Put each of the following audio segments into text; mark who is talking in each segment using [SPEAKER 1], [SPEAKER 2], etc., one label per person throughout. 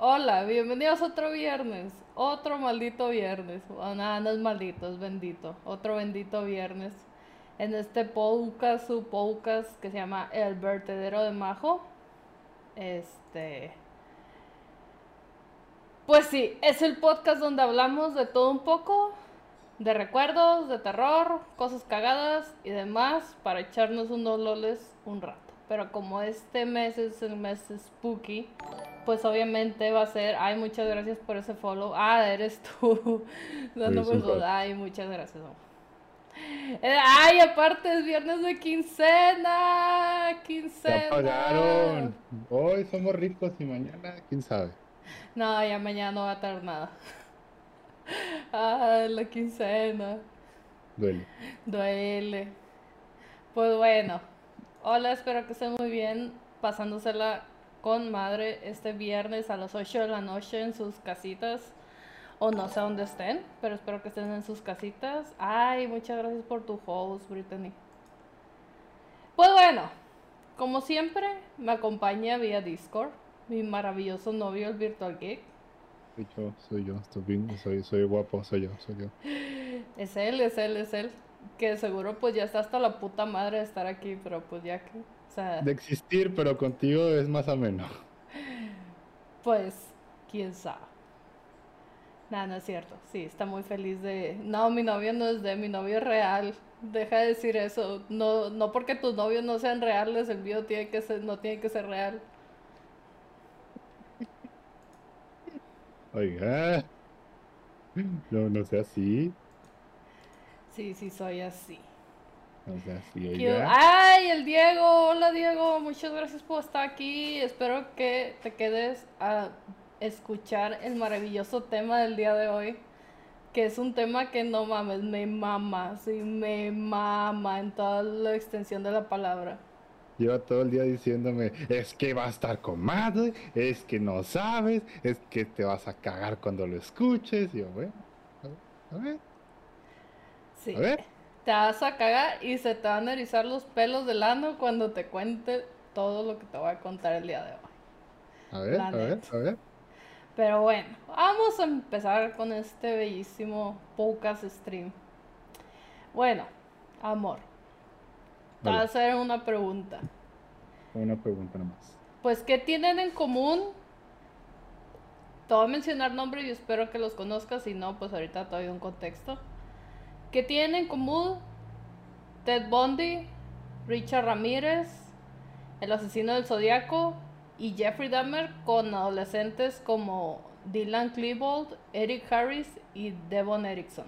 [SPEAKER 1] Hola, bienvenidos otro viernes. Otro maldito viernes. Bueno, nada, no es maldito, es bendito. Otro bendito viernes. En este podcast, su podcast que se llama El Vertedero de Majo. Este. Pues sí, es el podcast donde hablamos de todo un poco. De recuerdos, de terror, cosas cagadas y demás. Para echarnos unos loles un rato. Pero como este mes es el mes spooky pues obviamente va a ser, ay, muchas gracias por ese follow. Ah, eres tú. Dándome sí, ay, muchas gracias. Ay, aparte es viernes de quincena. Quincena.
[SPEAKER 2] Ya pagaron. Hoy somos ricos y mañana, quién sabe.
[SPEAKER 1] No, ya mañana no va a estar nada. Ay, la quincena.
[SPEAKER 2] Duele.
[SPEAKER 1] Duele. Pues bueno. Hola, espero que estén muy bien. Pasándosela con madre este viernes a las 8 de la noche en sus casitas. O no sé dónde estén, pero espero que estén en sus casitas. Ay, muchas gracias por tu host, Brittany. Pues bueno, como siempre, me acompaña vía Discord mi maravilloso novio, el Virtual Geek.
[SPEAKER 2] Soy yo, soy yo, estoy bien, soy, soy guapo, soy yo, soy yo.
[SPEAKER 1] Es él, es él, es él. Que seguro pues ya está hasta la puta madre de estar aquí, pero pues ya que
[SPEAKER 2] de existir, pero contigo es más ameno.
[SPEAKER 1] Pues, quién sabe. Nada, no es cierto. Sí, está muy feliz de. No, mi novio no es de mi novio es real. Deja de decir eso. No, no porque tus novios no sean reales, el mío tiene que ser, no tiene que ser real.
[SPEAKER 2] Oiga. No, no sea así.
[SPEAKER 1] Sí, sí, soy así.
[SPEAKER 2] O
[SPEAKER 1] Ay, el Diego. Hola Diego, muchas gracias por estar aquí. Espero que te quedes a escuchar el maravilloso tema del día de hoy. Que es un tema que no mames, me mama, sí, me mama en toda la extensión de la palabra.
[SPEAKER 2] Lleva todo el día diciéndome, es que va a estar con madre, es que no sabes, es que te vas a cagar cuando lo escuches. Y yo, bueno, a ver, a ver.
[SPEAKER 1] Sí. A ver te vas a cagar y se te van a erizar los pelos del ano cuando te cuente todo lo que te voy a contar el día de hoy.
[SPEAKER 2] A ver, a ver, a ver.
[SPEAKER 1] Pero bueno, vamos a empezar con este bellísimo podcast stream. Bueno, amor, te voy a hacer una pregunta.
[SPEAKER 2] Una pregunta nomás.
[SPEAKER 1] Pues, ¿qué tienen en común? Te voy a mencionar nombres y espero que los conozcas, si no, pues ahorita te doy un contexto. ¿Qué tienen en común Ted Bundy, Richard Ramírez, el asesino del Zodíaco y Jeffrey Dahmer con adolescentes como Dylan Klebold, Eric Harris y Devon Erickson?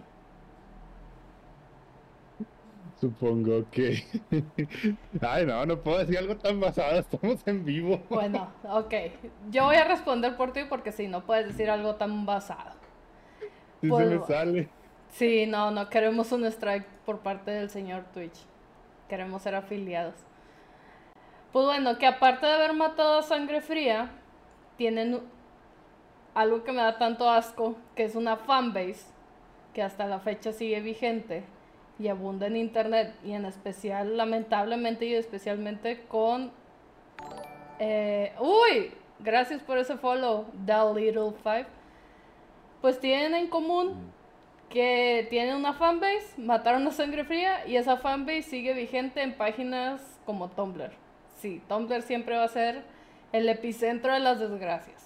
[SPEAKER 2] Supongo que. Ay, no, no puedo decir algo tan basado, estamos en vivo.
[SPEAKER 1] Bueno, ok. Yo voy a responder por ti porque si no puedes decir algo tan basado.
[SPEAKER 2] Si se me sale.
[SPEAKER 1] Sí, no, no queremos un strike por parte del señor Twitch. Queremos ser afiliados. Pues bueno, que aparte de haber matado a sangre fría, tienen algo que me da tanto asco, que es una fanbase que hasta la fecha sigue vigente y abunda en internet y en especial, lamentablemente y especialmente con... Eh, uy, gracias por ese follow, The Little Five. Pues tienen en común que tiene una fanbase, mataron a sangre fría y esa fanbase sigue vigente en páginas como Tumblr. Sí, Tumblr siempre va a ser el epicentro de las desgracias.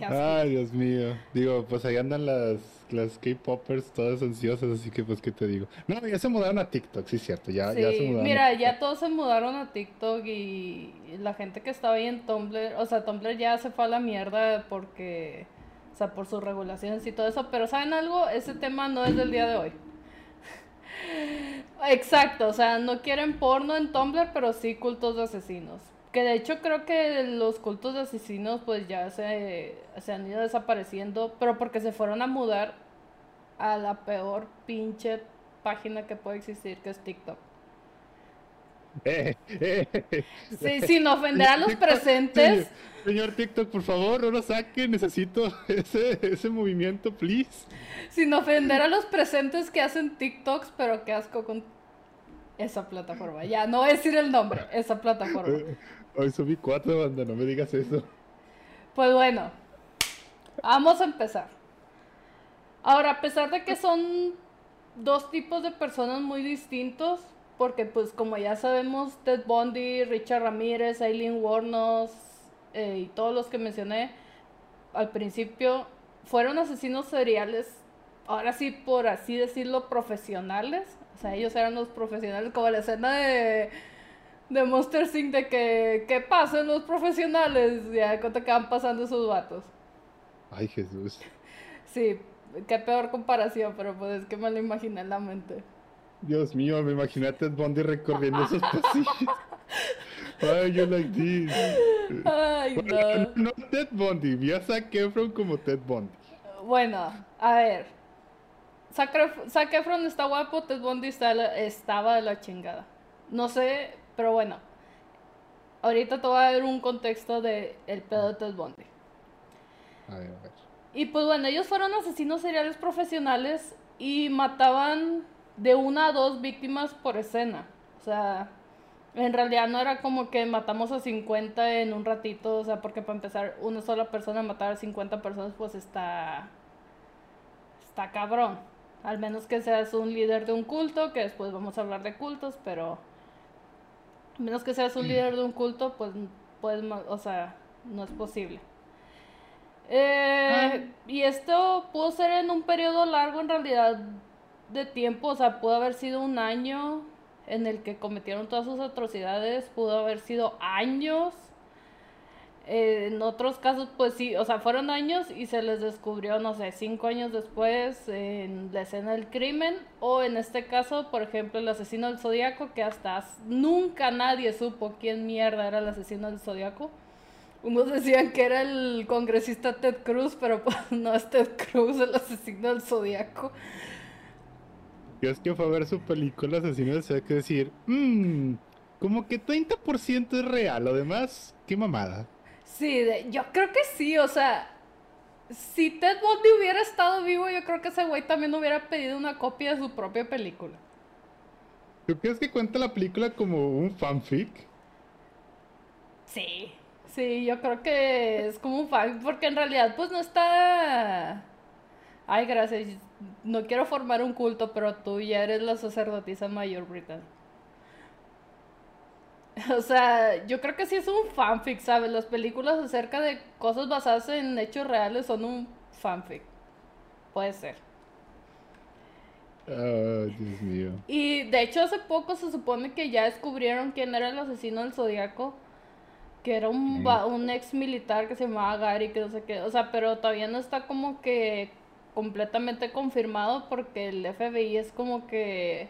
[SPEAKER 2] Ay, Dios mío. Digo, pues ahí andan las, las K-Poppers todas ansiosas, así que pues, ¿qué te digo? No, ya se mudaron a TikTok, sí, cierto, ya, ya se mudaron.
[SPEAKER 1] Mira, ya todos se mudaron a TikTok y la gente que estaba ahí en Tumblr, o sea, Tumblr ya se fue a la mierda porque o sea, por sus regulaciones y todo eso. Pero ¿saben algo? Ese tema no es del día de hoy. Exacto, o sea, no quieren porno en Tumblr, pero sí cultos de asesinos. Que de hecho creo que los cultos de asesinos pues ya se, se han ido desapareciendo, pero porque se fueron a mudar a la peor pinche página que puede existir, que es TikTok.
[SPEAKER 2] Eh, eh.
[SPEAKER 1] Sí, sin ofender a los presentes.
[SPEAKER 2] Señor, TikTok, por favor, no lo saque. Necesito ese, ese movimiento, please.
[SPEAKER 1] Sin ofender a los presentes que hacen TikToks, pero qué asco con esa plataforma. Ya, no voy a decir el nombre, esa plataforma.
[SPEAKER 2] Hoy subí cuatro, banda, no me digas eso.
[SPEAKER 1] Pues bueno, vamos a empezar. Ahora, a pesar de que son dos tipos de personas muy distintos, porque pues como ya sabemos, Ted Bundy, Richard Ramírez, Aileen Wuornos eh, y todos los que mencioné al principio fueron asesinos seriales, ahora sí por así decirlo, profesionales. O sea, ellos eran los profesionales, como la escena de, de Monster Inc. de que, ¿qué pasan los profesionales? Ya de cuenta que van pasando esos vatos.
[SPEAKER 2] Ay, Jesús.
[SPEAKER 1] Sí, qué peor comparación, pero pues es que me lo imaginé en la mente.
[SPEAKER 2] Dios mío, me imaginé a Ted Bundy recorriendo esos pasillos. Ay, you like this.
[SPEAKER 1] Ay,
[SPEAKER 2] Bueno,
[SPEAKER 1] no.
[SPEAKER 2] no Ted Bundy, vi a Zac Efron como Ted Bundy.
[SPEAKER 1] Bueno, a ver. Zac Ef- Zac Efron está guapo, Ted Bundy está estaba de la chingada. No sé, pero bueno. Ahorita te voy a dar un contexto de el pedo de Ted Bundy.
[SPEAKER 2] A ver, a ver.
[SPEAKER 1] Y pues bueno, ellos fueron asesinos seriales profesionales y mataban de una a dos víctimas por escena. O sea, en realidad no era como que matamos a 50 en un ratito, o sea, porque para empezar una sola persona matar a 50 personas pues está está cabrón. Al menos que seas un líder de un culto, que después vamos a hablar de cultos, pero a menos que seas un líder de un culto, pues pues o sea, no es posible. Eh, y esto pudo ser en un periodo largo en realidad de tiempo, o sea, pudo haber sido un año en el que cometieron todas sus atrocidades, pudo haber sido años. Eh, en otros casos, pues sí, o sea, fueron años y se les descubrió, no sé, cinco años después en la escena del crimen. O en este caso, por ejemplo, el asesino del zodiaco, que hasta nunca nadie supo quién mierda era el asesino del zodiaco. Unos decían que era el congresista Ted Cruz, pero pues no es Ted Cruz el asesino del zodiaco.
[SPEAKER 2] Es que fue a ver su película Asesino del que decir, mmm, como que 30% es real, lo demás, qué mamada.
[SPEAKER 1] Sí, de- yo creo que sí, o sea, si Ted Bundy hubiera estado vivo, yo creo que ese güey también hubiera pedido una copia de su propia película.
[SPEAKER 2] ¿Tú crees que cuenta la película como un fanfic?
[SPEAKER 1] Sí, sí, yo creo que es como un fan, porque en realidad pues no está... Ay, gracias, no quiero formar un culto, pero tú ya eres la sacerdotisa mayor, Brittany. O sea, yo creo que sí es un fanfic, ¿sabes? Las películas acerca de cosas basadas en hechos reales son un fanfic. Puede ser.
[SPEAKER 2] Ah, Dios mío.
[SPEAKER 1] Y de hecho hace poco se supone que ya descubrieron quién era el asesino del Zodíaco. Que era un,
[SPEAKER 2] Mm.
[SPEAKER 1] un ex militar que se llamaba Gary, que no sé qué. O sea, pero todavía no está como que completamente confirmado porque el FBI es como que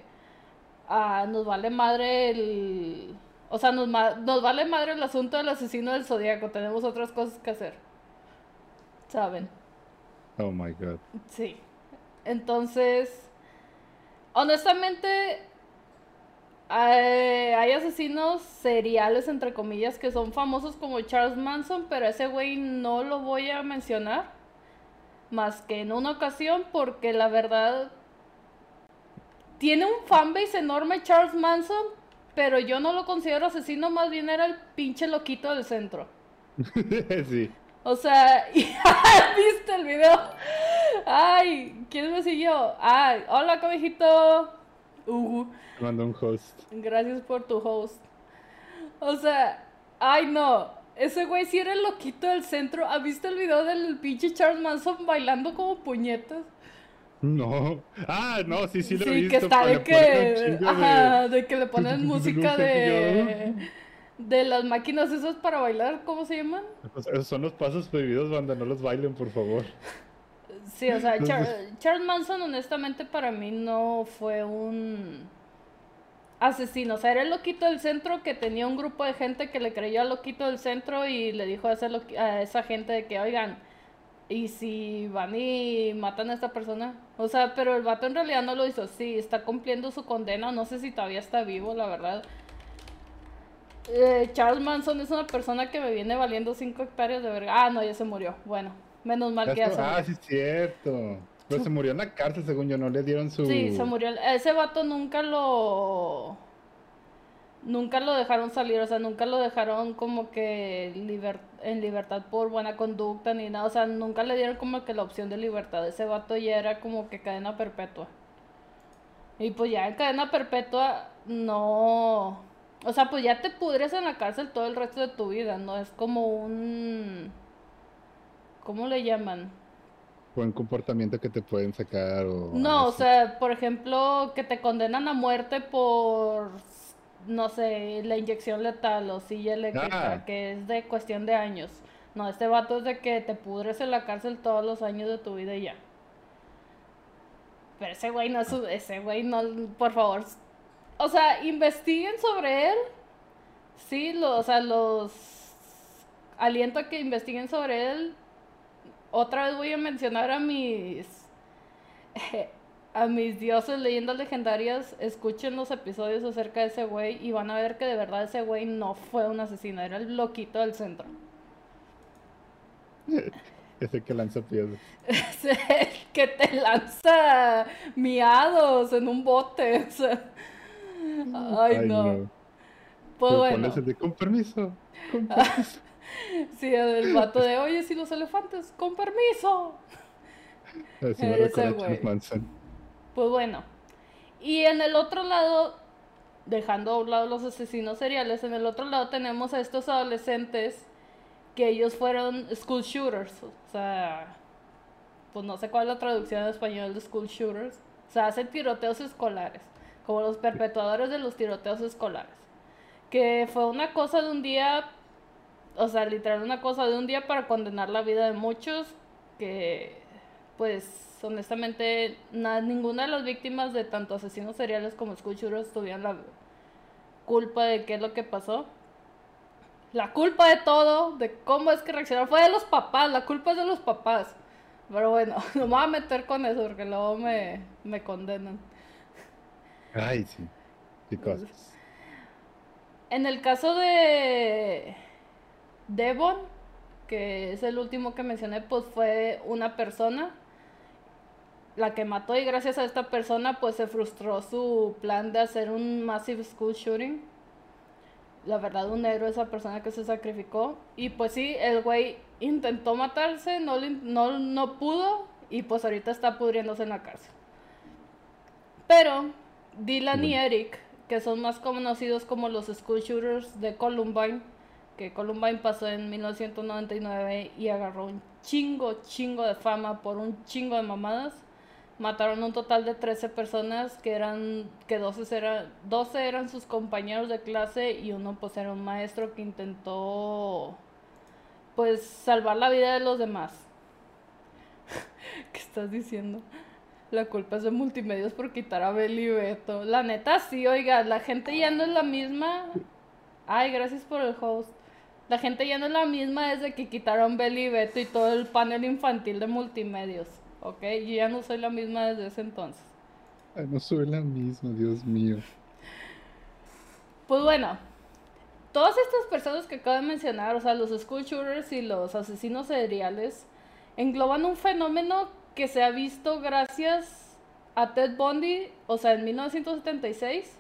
[SPEAKER 1] ah, nos vale madre el... O sea, nos, ma- nos vale madre el asunto del asesino del Zodíaco. Tenemos otras cosas que hacer. ¿Saben?
[SPEAKER 2] Oh my god.
[SPEAKER 1] Sí. Entonces, honestamente, hay, hay asesinos seriales, entre comillas, que son famosos como Charles Manson, pero ese güey no lo voy a mencionar más que en una ocasión porque la verdad tiene un fanbase enorme Charles Manson, pero yo no lo considero asesino, más bien era el pinche loquito del centro.
[SPEAKER 2] sí.
[SPEAKER 1] O sea, ¿viste el video? Ay, ¿quién me siguió? Ay, hola, conejito.
[SPEAKER 2] Mandó un host.
[SPEAKER 1] gracias por tu host. O sea, ay no, ese güey sí era el loquito del centro. ¿Has visto el video del pinche Charles Manson bailando como puñetas?
[SPEAKER 2] No. Ah, no, sí, sí lo he
[SPEAKER 1] Sí,
[SPEAKER 2] visto.
[SPEAKER 1] que está
[SPEAKER 2] pero
[SPEAKER 1] de que,
[SPEAKER 2] de-
[SPEAKER 1] ajá, de que le ponen música de, de las máquinas esas para bailar, ¿cómo se llaman?
[SPEAKER 2] Pues, Esos son los pasos prohibidos, banda, no los bailen, por favor.
[SPEAKER 1] Sí, o sea, Char-. Charles Manson honestamente para mí no fue un asesino, o sea, era el loquito del centro que tenía un grupo de gente que le creyó al loquito del centro y le dijo a, ese a esa gente de que, oigan, ¿y si van y matan a esta persona? O sea, pero el vato en realidad no lo hizo, sí, está cumpliendo su condena, no sé si todavía está vivo, la verdad. Eh, Charles Manson es una persona que me viene valiendo 5 hectáreas de verga. Ah, no, ya se murió. Bueno, menos mal que ya se murió.
[SPEAKER 2] Ah, sí, es cierto. Pero se murió en la cárcel, según yo, no le dieron su.
[SPEAKER 1] Sí, se murió. Ese vato nunca lo. nunca lo dejaron salir, o sea, nunca lo dejaron como que en libertad por buena conducta ni nada, o sea, nunca le dieron como que la opción de libertad. Ese vato ya era como que cadena perpetua. Y pues ya en cadena perpetua no... O sea, pues ya te pudres en la cárcel todo el resto de tu vida, ¿no? Es como un... ¿Cómo le llaman?
[SPEAKER 2] Buen comportamiento que te pueden sacar o...
[SPEAKER 1] No, o sea, por ejemplo, que te condenan a muerte por no sé, la inyección letal o silla eléctrica, ah. que es de cuestión de años. No, este vato es de que te pudres en la cárcel todos los años de tu vida y ya. Pero ese güey no, ese güey no, por favor. O sea, investiguen sobre él. Sí, lo, o sea, los aliento a que investiguen sobre él. Otra vez voy a mencionar a mis a mis dioses leyendas legendarias, escuchen los episodios acerca de ese güey y van a ver que de verdad ese güey no fue un asesino, era el loquito del centro.
[SPEAKER 2] Ese que lanza piedras.
[SPEAKER 1] Es el que te lanza miados en un bote. Ay, no. Pues bueno.
[SPEAKER 2] con permiso. Con permiso.
[SPEAKER 1] sí, el vato de, oye, si los elefantes, con permiso. Güey. Pues bueno. Y en el otro lado, dejando a un lado los asesinos seriales, en el otro lado tenemos a estos adolescentes que ellos fueron school shooters. O sea, pues no sé cuál es la traducción en español de school shooters. O sea, hacen tiroteos escolares, como los perpetuadores de los tiroteos escolares. Que fue una cosa de un día, o sea, literal una cosa de un día para condenar la vida de muchos, que pues honestamente, ninguna de las víctimas de tanto asesinos seriales como escuchuros tuvieron la culpa de qué es lo que pasó. La culpa de todo, de cómo es que reaccionaron, fue de los papás, la culpa es de los papás. Pero bueno, no me voy a meter con eso porque luego me, me condenan.
[SPEAKER 2] Ay, sí. Qué cosas.
[SPEAKER 1] En el caso de Devon, que es el último que mencioné, pues fue una persona la que mató y gracias a esta persona pues se frustró su plan de hacer un massive school shooting. La verdad un héroe esa persona que se sacrificó y pues sí, el güey intentó matarse, no, no, no pudo y pues ahorita está pudriéndose en la cárcel. Pero Dylan y Eric, que son más conocidos como los school shooters de Columbine, que Columbine pasó en 1999 y agarró un chingo, chingo de fama por un chingo de mamadas mataron un total de 13 personas que eran que 12 eran 12 eran sus compañeros de clase y uno pues era un maestro que intentó pues salvar la vida de los demás. ¿Qué estás diciendo? La culpa es de multimedios por quitar a Beli Beto. La neta sí, oiga, la gente ya no es la misma. Ay, gracias por el host. La gente ya no es la misma desde que quitaron Beli Beto y todo el panel infantil de multimedios. ¿ok? Yo ya no soy la misma desde ese entonces.
[SPEAKER 2] no soy la misma, Dios mío.
[SPEAKER 1] Pues bueno, todas estas personas que acabo de mencionar, o sea, los school shooters y los asesinos seriales, engloban un fenómeno que se ha visto gracias a Ted Bundy, o sea, en 1976,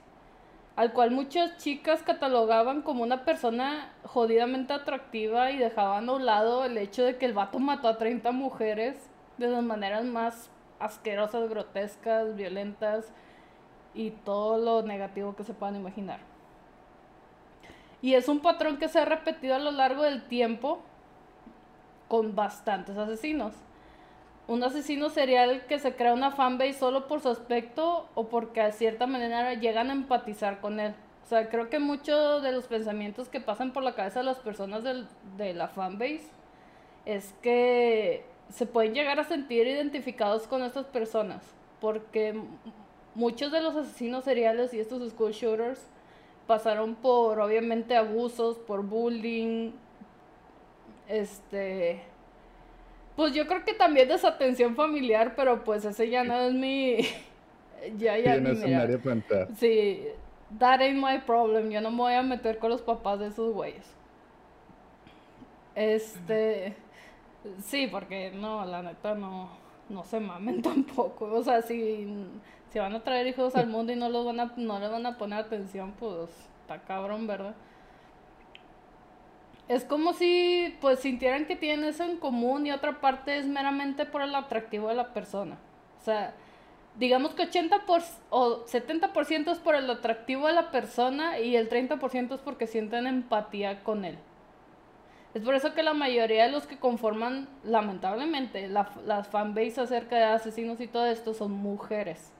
[SPEAKER 1] al cual muchas chicas catalogaban como una persona jodidamente atractiva y dejaban a un lado el hecho de que el vato mató a 30 mujeres de las maneras más asquerosas, grotescas, violentas y todo lo negativo que se puedan imaginar. Y es un patrón que se ha repetido a lo largo del tiempo con bastantes asesinos. Un asesino serial que se crea una fanbase solo por su aspecto o porque de cierta manera llegan a empatizar con él. O sea, creo que muchos de los pensamientos que pasan por la cabeza de las personas de la fanbase es que se pueden llegar a sentir identificados con estas personas, porque muchos de los asesinos seriales y estos school shooters pasaron por obviamente abusos, por bullying, este, pues yo creo que también desatención familiar, pero pues ese ya no es mi, ya ya
[SPEAKER 2] no es
[SPEAKER 1] Sí, that ain't my problem, yo no me voy a meter con los papás de esos güeyes. Este, Sí, porque no, la neta no, no se mamen tampoco. O sea, si, si van a traer hijos al mundo y no los van a, no les van a poner atención, pues está cabrón, ¿verdad? Es como si pues sintieran que tienen eso en común y otra parte es meramente por el atractivo de la persona. O sea, digamos que 80% o 70% es por el atractivo de la persona y el 30% es porque sienten empatía con él. Es por eso que la mayoría de los que conforman, lamentablemente, la, las fanbase acerca de asesinos y todo esto son mujeres.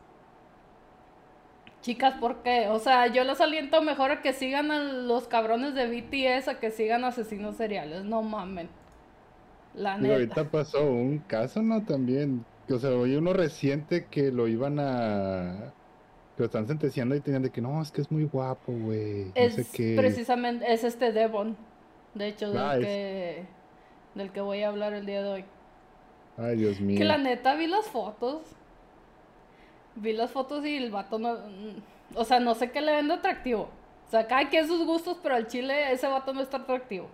[SPEAKER 1] Chicas, ¿por qué? O sea, yo les aliento mejor a que sigan a los cabrones de BTS a que sigan asesinos seriales. No mamen.
[SPEAKER 2] La neta. ahorita pasó un caso, ¿no? También. O sea, oí uno reciente que lo iban a. Que lo están sentenciando y tenían de que no, es que es muy guapo, güey.
[SPEAKER 1] Es precisamente, es este Devon. De hecho, del, ah, que, del que voy a hablar el día de hoy.
[SPEAKER 2] Ay, Dios mío.
[SPEAKER 1] Que la neta vi las fotos vi las fotos y el vato no. O sea, no sé qué le vende atractivo. O sea, cada quien sus gustos, pero al chile ese vato no está atractivo.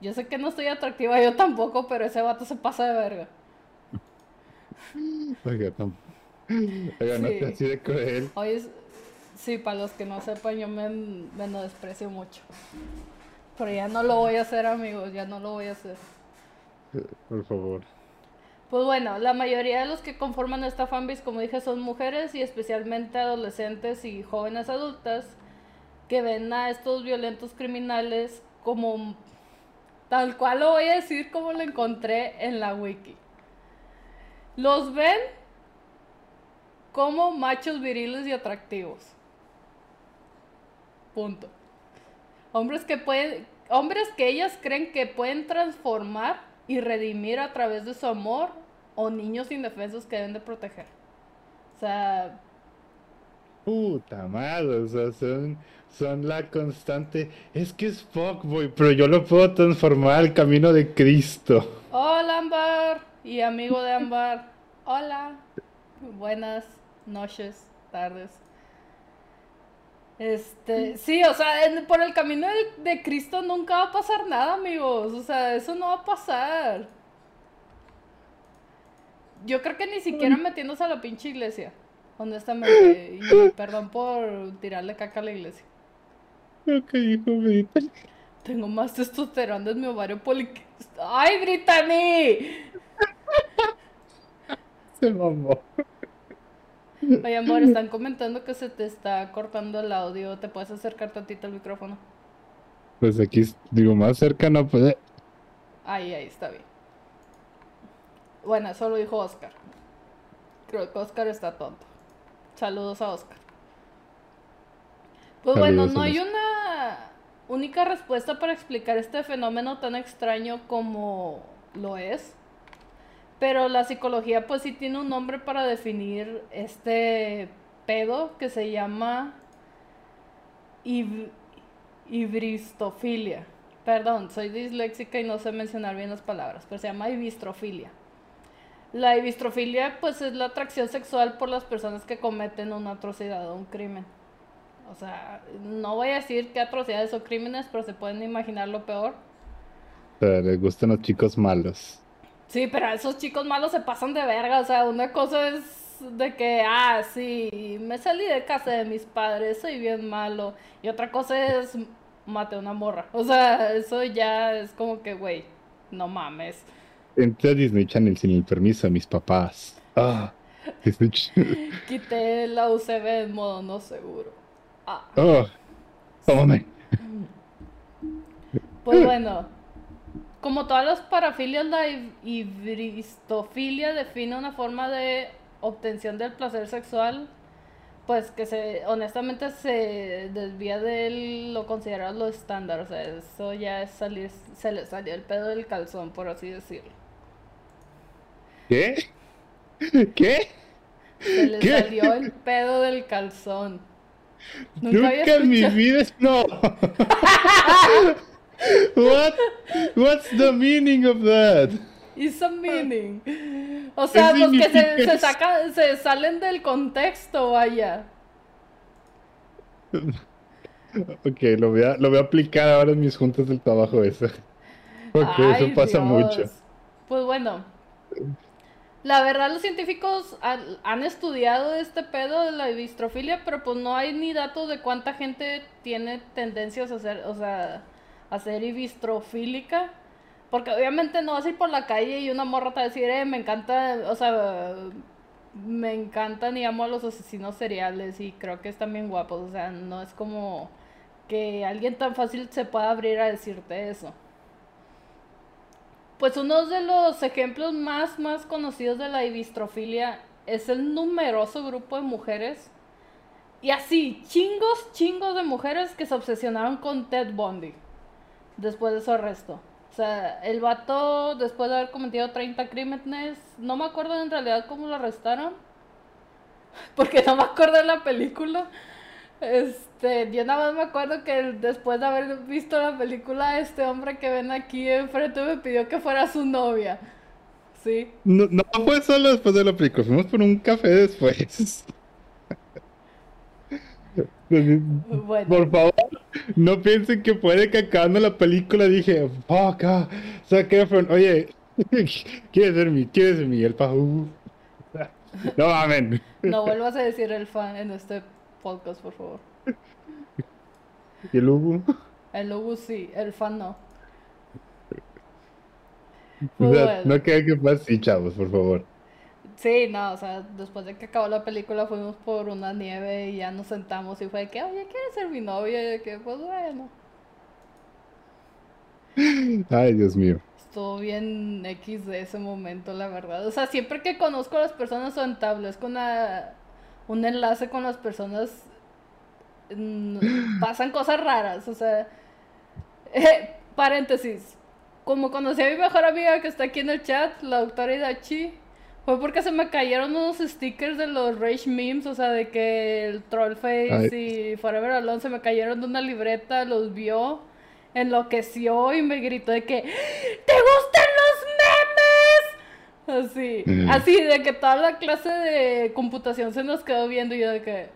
[SPEAKER 1] Yo sé que no estoy atractiva yo tampoco, pero ese vato se pasa de verga.
[SPEAKER 2] Oiga, no. Oiga, no así de cruel.
[SPEAKER 1] Oye, sí, para los que no sepan, yo me, me desprecio mucho. Pero ya no lo voy a hacer, amigos, ya no lo voy a hacer.
[SPEAKER 2] Por favor.
[SPEAKER 1] Pues bueno, la mayoría de los que conforman esta fanbase, como dije, son mujeres y especialmente adolescentes y jóvenes adultas que ven a estos violentos criminales como tal cual lo voy a decir como lo encontré en la wiki. Los ven como machos viriles y atractivos. Punto. Hombres que pueden hombres que ellas creen que pueden transformar y redimir a través de su amor o niños indefensos que deben de proteger. O sea...
[SPEAKER 2] Puta madre, o sea, son, son la constante... Es que es fuckboy, pero yo lo puedo transformar al camino de Cristo.
[SPEAKER 1] Hola, Ambar. Y amigo de Ambar. Hola. Buenas noches, tardes. Este, sí, o sea, por el camino de, Cristo nunca va a pasar nada, amigos. O sea, eso no va a pasar. Yo creo que ni siquiera metiéndose a la pinche iglesia, honestamente. Y perdón por tirarle caca a la iglesia.
[SPEAKER 2] Ok, hijo,
[SPEAKER 1] Tengo más testosterona en mi ovario poliquístico. ¡Ay, Brittany!
[SPEAKER 2] Se mamó.
[SPEAKER 1] Oye, amor, están comentando que se te está cortando el audio. ¿Te puedes acercar tantito al micrófono?
[SPEAKER 2] Pues aquí, digo, más cerca no puede.
[SPEAKER 1] Ahí, ahí, está bien. Bueno, eso lo dijo Oscar. Creo que Oscar está tonto. Saludos a Oscar. Pues bueno, no hay una única respuesta para explicar este fenómeno tan extraño como lo es. Pero la psicología pues sí tiene un nombre para definir este pedo que se llama ibristofilia. Perdón, soy disléxica y no sé mencionar bien las palabras, pero se llama ibistrofilia. La ibistrofilia pues es la atracción sexual por las personas que cometen una atrocidad o un crimen. O sea, no voy a decir qué atrocidades o crímenes, pero se pueden imaginar lo peor.
[SPEAKER 2] Pero les gustan los chicos malos.
[SPEAKER 1] Sí, pero esos chicos malos se pasan de verga. O sea, una cosa es de que, ah, sí, me salí de casa de mis padres, soy bien malo. Y otra cosa es, mate a una morra. O sea, eso ya es como que, güey, no mames.
[SPEAKER 2] Entré a Disney Channel sin el permiso de mis papás. Ah,
[SPEAKER 1] Quité la UCB en modo no seguro. Ah.
[SPEAKER 2] Oh,
[SPEAKER 1] Pues bueno, como todas las parafilias, la ibristofilia define una forma de obtención del placer sexual, pues que se honestamente se desvía de lo considerado lo estándar. O sea, eso ya es salir, se le salió el pedo del calzón, por así decirlo.
[SPEAKER 2] ¿Qué? ¿Qué?
[SPEAKER 1] Se le salió el pedo del calzón.
[SPEAKER 2] Nunca, en mi vida no. What? What's the meaning of that?
[SPEAKER 1] It's a meaning. O sea, los que se, se, sacan, se salen del contexto, vaya.
[SPEAKER 2] Ok, lo voy, a, lo voy a aplicar ahora en mis juntas del trabajo eso. Porque eso pasa mucho.
[SPEAKER 1] Pues bueno, la verdad los científicos han, estudiado este pedo de la bistrofilia, pero pues no hay ni datos de cuánta gente tiene tendencias a ser, o sea, a ser bistrofílica. Porque obviamente no vas a ir por la calle y una morra te va a decir, eh, me encanta, o sea, me encantan y amo a los asesinos seriales y creo que están bien guapos. O sea, no es como que alguien tan fácil se pueda abrir a decirte eso. Pues uno de los ejemplos más, más conocidos de la ibistrofilia es el numeroso grupo de mujeres. Y así, chingos, chingos de mujeres que se obsesionaron con Ted Bundy después de su arresto. O sea, el vato, después de haber cometido 30 crímenes, no me acuerdo en realidad cómo lo arrestaron. Porque no me acuerdo de la película. Este, yo nada más me acuerdo que después de haber visto la película, este hombre que ven aquí enfrente me pidió que fuera su novia. Sí.
[SPEAKER 2] No, no fue solo después de la película, fuimos por un café después. Por favor, no piensen que puede que acabando la película dije, fuck, ah, oye, ¿quieres ser mi, quieres ser mi elfa? Uh. No mamen.
[SPEAKER 1] No vuelvas a decir elfa en este podcast, por favor.
[SPEAKER 2] ¿Y el Ubu?
[SPEAKER 1] El Ubu sí, el fan no.
[SPEAKER 2] no queda que pase, chavos, por favor.
[SPEAKER 1] Sí, no, o sea, después de que acabó la película fuimos por una nieve y ya nos sentamos y fue de que, oye, ¿quieres ser mi novia? Y de que, pues bueno.
[SPEAKER 2] Ay, Dios mío.
[SPEAKER 1] Estuvo bien X de ese momento, la verdad. O sea, siempre que conozco a las personas o entables con un enlace con las personas, mm, pasan cosas raras. O sea, eh, paréntesis. Como conocí a mi mejor amiga que está aquí en el chat, la doctora Idachi fue porque se me cayeron unos stickers de los Rage Memes, o sea, de que el Trollface y Forever Alone se me cayeron de una libreta, los vio, enloqueció y me gritó de que ¡Te gustan los memes! Así, mm. así, de que toda la clase de computación se nos quedó viendo y yo de que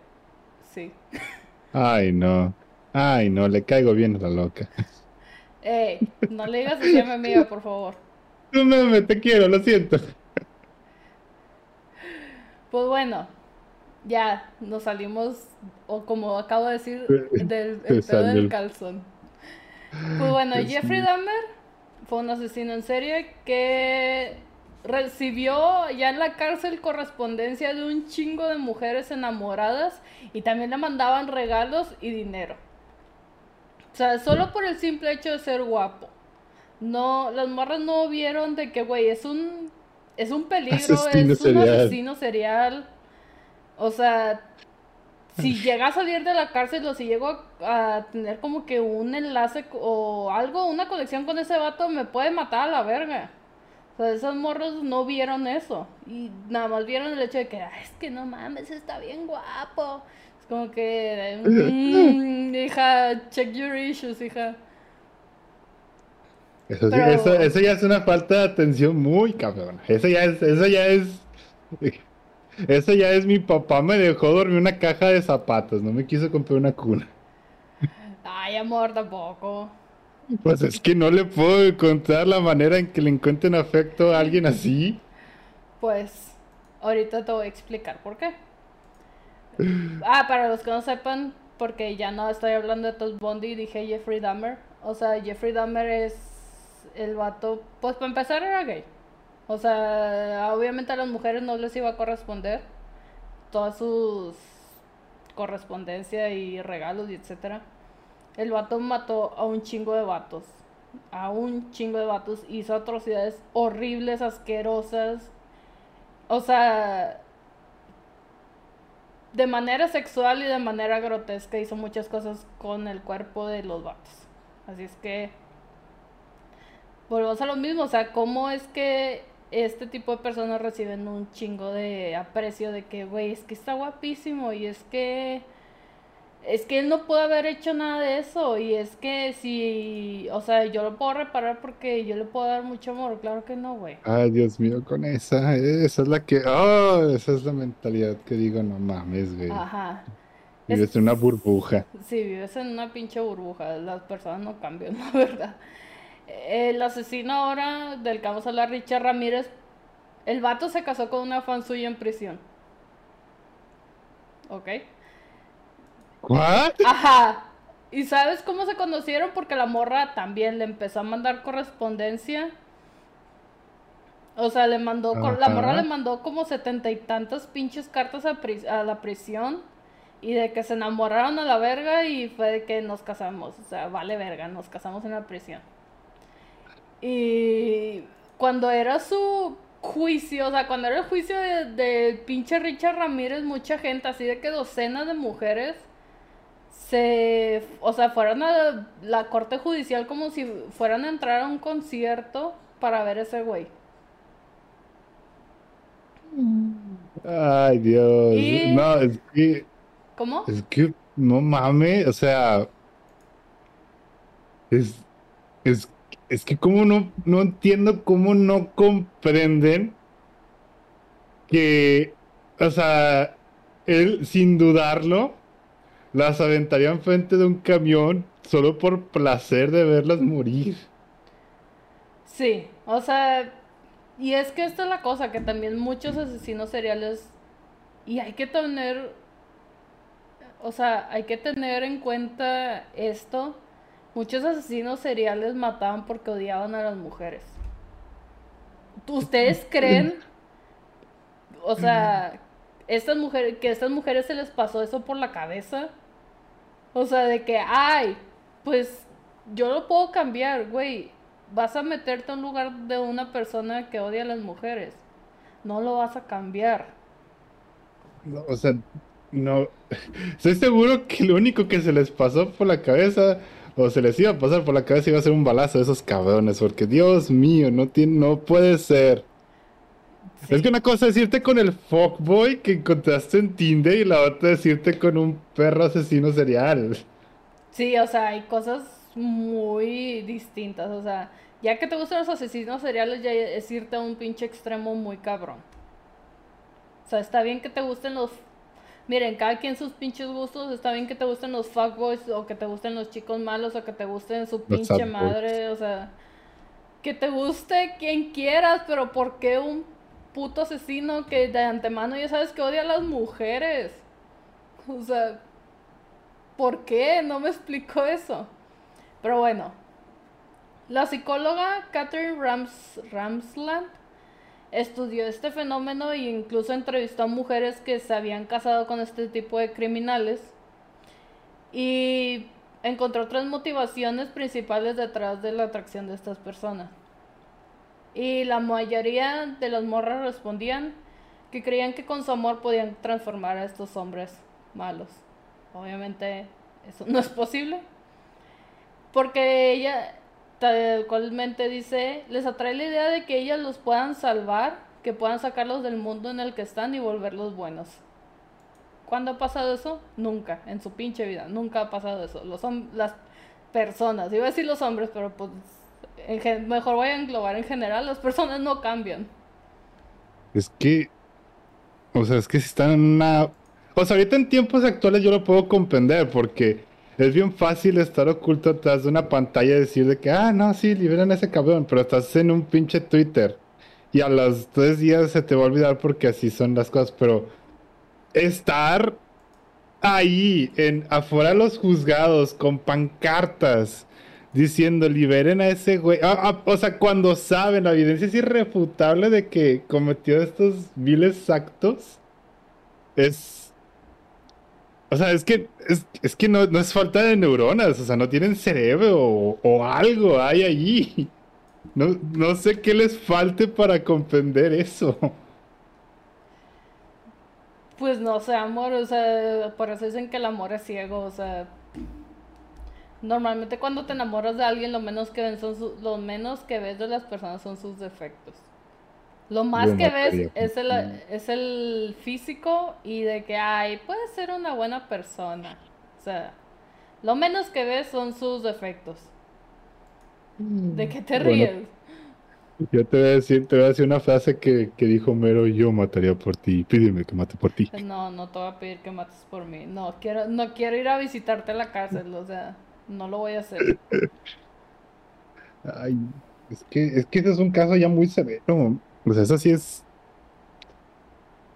[SPEAKER 1] sí.
[SPEAKER 2] Ay, no. Ay, no, le caigo bien a la loca.
[SPEAKER 1] Ey, no le digas así a mi amiga, por favor.
[SPEAKER 2] No, me te quiero, lo siento.
[SPEAKER 1] Pues bueno, ya nos salimos, o como acabo de decir, del pedo del calzón. Pues bueno, Jeffrey Dahmer fue un asesino en serie que recibió ya en la cárcel correspondencia de un chingo de mujeres enamoradas y también le mandaban regalos y dinero. O sea, solo por el simple hecho de ser guapo. No, las morras no vieron de que, güey, es un es un peligro, es un asesino serial. O sea, si llega a salir de la cárcel o si llego a, tener como que un enlace o algo, una conexión con ese vato, me puede matar a la verga. O sea, esos morros no vieron eso. Y nada más vieron el hecho de que, es que no mames, está bien guapo. Es como que, mm, hija, check your issues, hija.
[SPEAKER 2] Eso, eso, ya es una falta de atención muy cabrón. Eso ya es, eso ya es. Eso ya es mi papá me dejó dormir una caja de zapatos, no me quiso comprar una cuna.
[SPEAKER 1] Ay, amor, tampoco.
[SPEAKER 2] Pues es que no le puedo encontrar la manera en que le encuentren afecto a alguien así.
[SPEAKER 1] Pues ahorita te voy a explicar por qué. Ah, para los que no sepan, porque ya no estoy hablando de Todd Bondi, dije Jeffrey Dahmer. O sea, Jeffrey Dahmer es el vato, pues para empezar era gay. O sea, obviamente a las mujeres no les iba a corresponder todas sus correspondencia y regalos y etcétera. El vato mató a un chingo de vatos. A un chingo de vatos. Hizo atrocidades horribles, asquerosas. O sea, de manera sexual y de manera grotesca hizo muchas cosas con el cuerpo de los vatos. Así es que volvemos a lo mismo, o sea, cómo es que este tipo de personas reciben un chingo de aprecio de que, güey, es que está guapísimo y es que es que él no puede haber hecho nada de eso y es que si, o sea, yo lo puedo reparar porque yo le puedo dar mucho amor, claro que no, güey.
[SPEAKER 2] Ay, Dios mío, con esa, esa es la que, oh, esa es la mentalidad que digo, no mames, güey. Ajá. Vives en una burbuja.
[SPEAKER 1] Sí, vives en una pinche burbuja, las personas no cambian, la verdad el asesino ahora del que vamos a hablar, Richard Ramírez, El vato se casó con una fan suya en prisión. ¿Ok?
[SPEAKER 2] ¿What?
[SPEAKER 1] Ajá. ¿Y sabes cómo se conocieron? Porque la morra también le empezó a mandar correspondencia. O sea, le mandó, la morra le mandó como setenta y tantas pinches cartas a, a, la prisión. Y de que se enamoraron a la verga y fue de que nos casamos. O sea, vale verga, nos casamos en la prisión. Y cuando era su juicio, o sea, cuando era el juicio de, de pinche Richard Ramírez, mucha gente, así de que docenas de mujeres se, o sea, fueron a la corte judicial como si fueran a entrar a un concierto para ver ese güey.
[SPEAKER 2] Ay, Dios. No, es que.
[SPEAKER 1] ¿Cómo?
[SPEAKER 2] Es que, no mames, o sea. Es. Es, es que, como no, no entiendo cómo no comprenden que. O sea, él, sin dudarlo, las aventaría enfrente de un camión solo por placer de verlas morir.
[SPEAKER 1] Sí, o sea, y es que esta es la cosa, que también muchos asesinos seriales, y hay que tener, o sea, hay que tener en cuenta esto, muchos asesinos seriales mataban porque odiaban a las mujeres. ¿Ustedes creen, o sea, estas mujeres, que a estas mujeres se les pasó eso por la cabeza? O sea, de que, ay, pues yo lo puedo cambiar, güey. Vas a meterte en un lugar de una persona que odia a las mujeres. No lo vas a cambiar.
[SPEAKER 2] o sea, no. Estoy seguro que lo único que se les pasó por la cabeza, o se les iba a pasar por la cabeza, iba a ser un balazo de esos cabrones. Porque, Dios mío, no, tiene, no puede ser. Es que una cosa es irte con el fuckboy que encontraste en Tinder y la otra es irte con un perro asesino serial.
[SPEAKER 1] Sí, o sea, hay cosas muy distintas. O sea, ya que te gustan los asesinos seriales, ya es irte a un pinche extremo muy cabrón. O sea, está bien que te gusten los. Miren, cada quien sus pinches gustos. Está bien que te gusten los fuckboys o que te gusten los chicos malos o que te gusten su pinche madre. O sea, que te guste quien quieras, pero ¿por qué un puto asesino que de antemano ya sabes que odia a las mujeres. O sea, ¿por qué? No me explicó eso. Pero bueno, la psicóloga Catherine Rams Ramsland estudió este fenómeno e incluso entrevistó a mujeres que se habían casado con este tipo de criminales y encontró tres motivaciones principales detrás de la atracción de estas personas. Y la mayoría de las morras respondían que creían que con su amor podían transformar a estos hombres malos. Obviamente eso no es posible. Porque ella tal cualmente dice, les atrae la idea de que ellas los puedan salvar, que puedan sacarlos del mundo en el que están y volverlos buenos. ¿Cuándo ha pasado eso? Nunca, en su pinche vida, nunca ha pasado eso. Los las personas, iba a decir los hombres, pero pues mejor voy a englobar en general, las personas no cambian.
[SPEAKER 2] Es que, o sea, es que si están en una... O sea, ahorita en tiempos actuales yo lo puedo comprender porque es bien fácil estar oculto atrás de una pantalla y decir de que, ah, no, sí, liberan a ese cabrón, pero estás en un pinche Twitter y a los tres días se te va a olvidar porque así son las cosas, pero estar ahí, en afuera de los juzgados, con pancartas, diciendo liberen a ese güey. Ah, ah, o sea, cuando saben, la evidencia es irrefutable de que cometió estos viles actos, es. O sea, es que, es, que no, es falta de neuronas, o sea, no tienen cerebro o, algo hay allí. No, no sé qué les falte para comprender eso.
[SPEAKER 1] Pues no sé, amor, o sea, por eso dicen que el amor es ciego, o sea, Normalmente cuando te enamoras de alguien, lo menos que ven son lo menos que ves de las personas son sus defectos. Lo más que ves es el, es el físico y de que, ay, puede ser una buena persona. O sea, lo menos que ves son sus defectos. Mm. ¿De qué te ríes?
[SPEAKER 2] Yo te voy a decir, te voy a decir una frase que, que dijo Mero, yo mataría por ti, pídeme que mate por ti.
[SPEAKER 1] No, no te voy a pedir que mates por mí. No, quiero, no quiero ir a visitarte a la cárcel, o sea. No lo voy a hacer.
[SPEAKER 2] Ay, es que, es que ese es un caso ya muy severo. Sea, eso sí es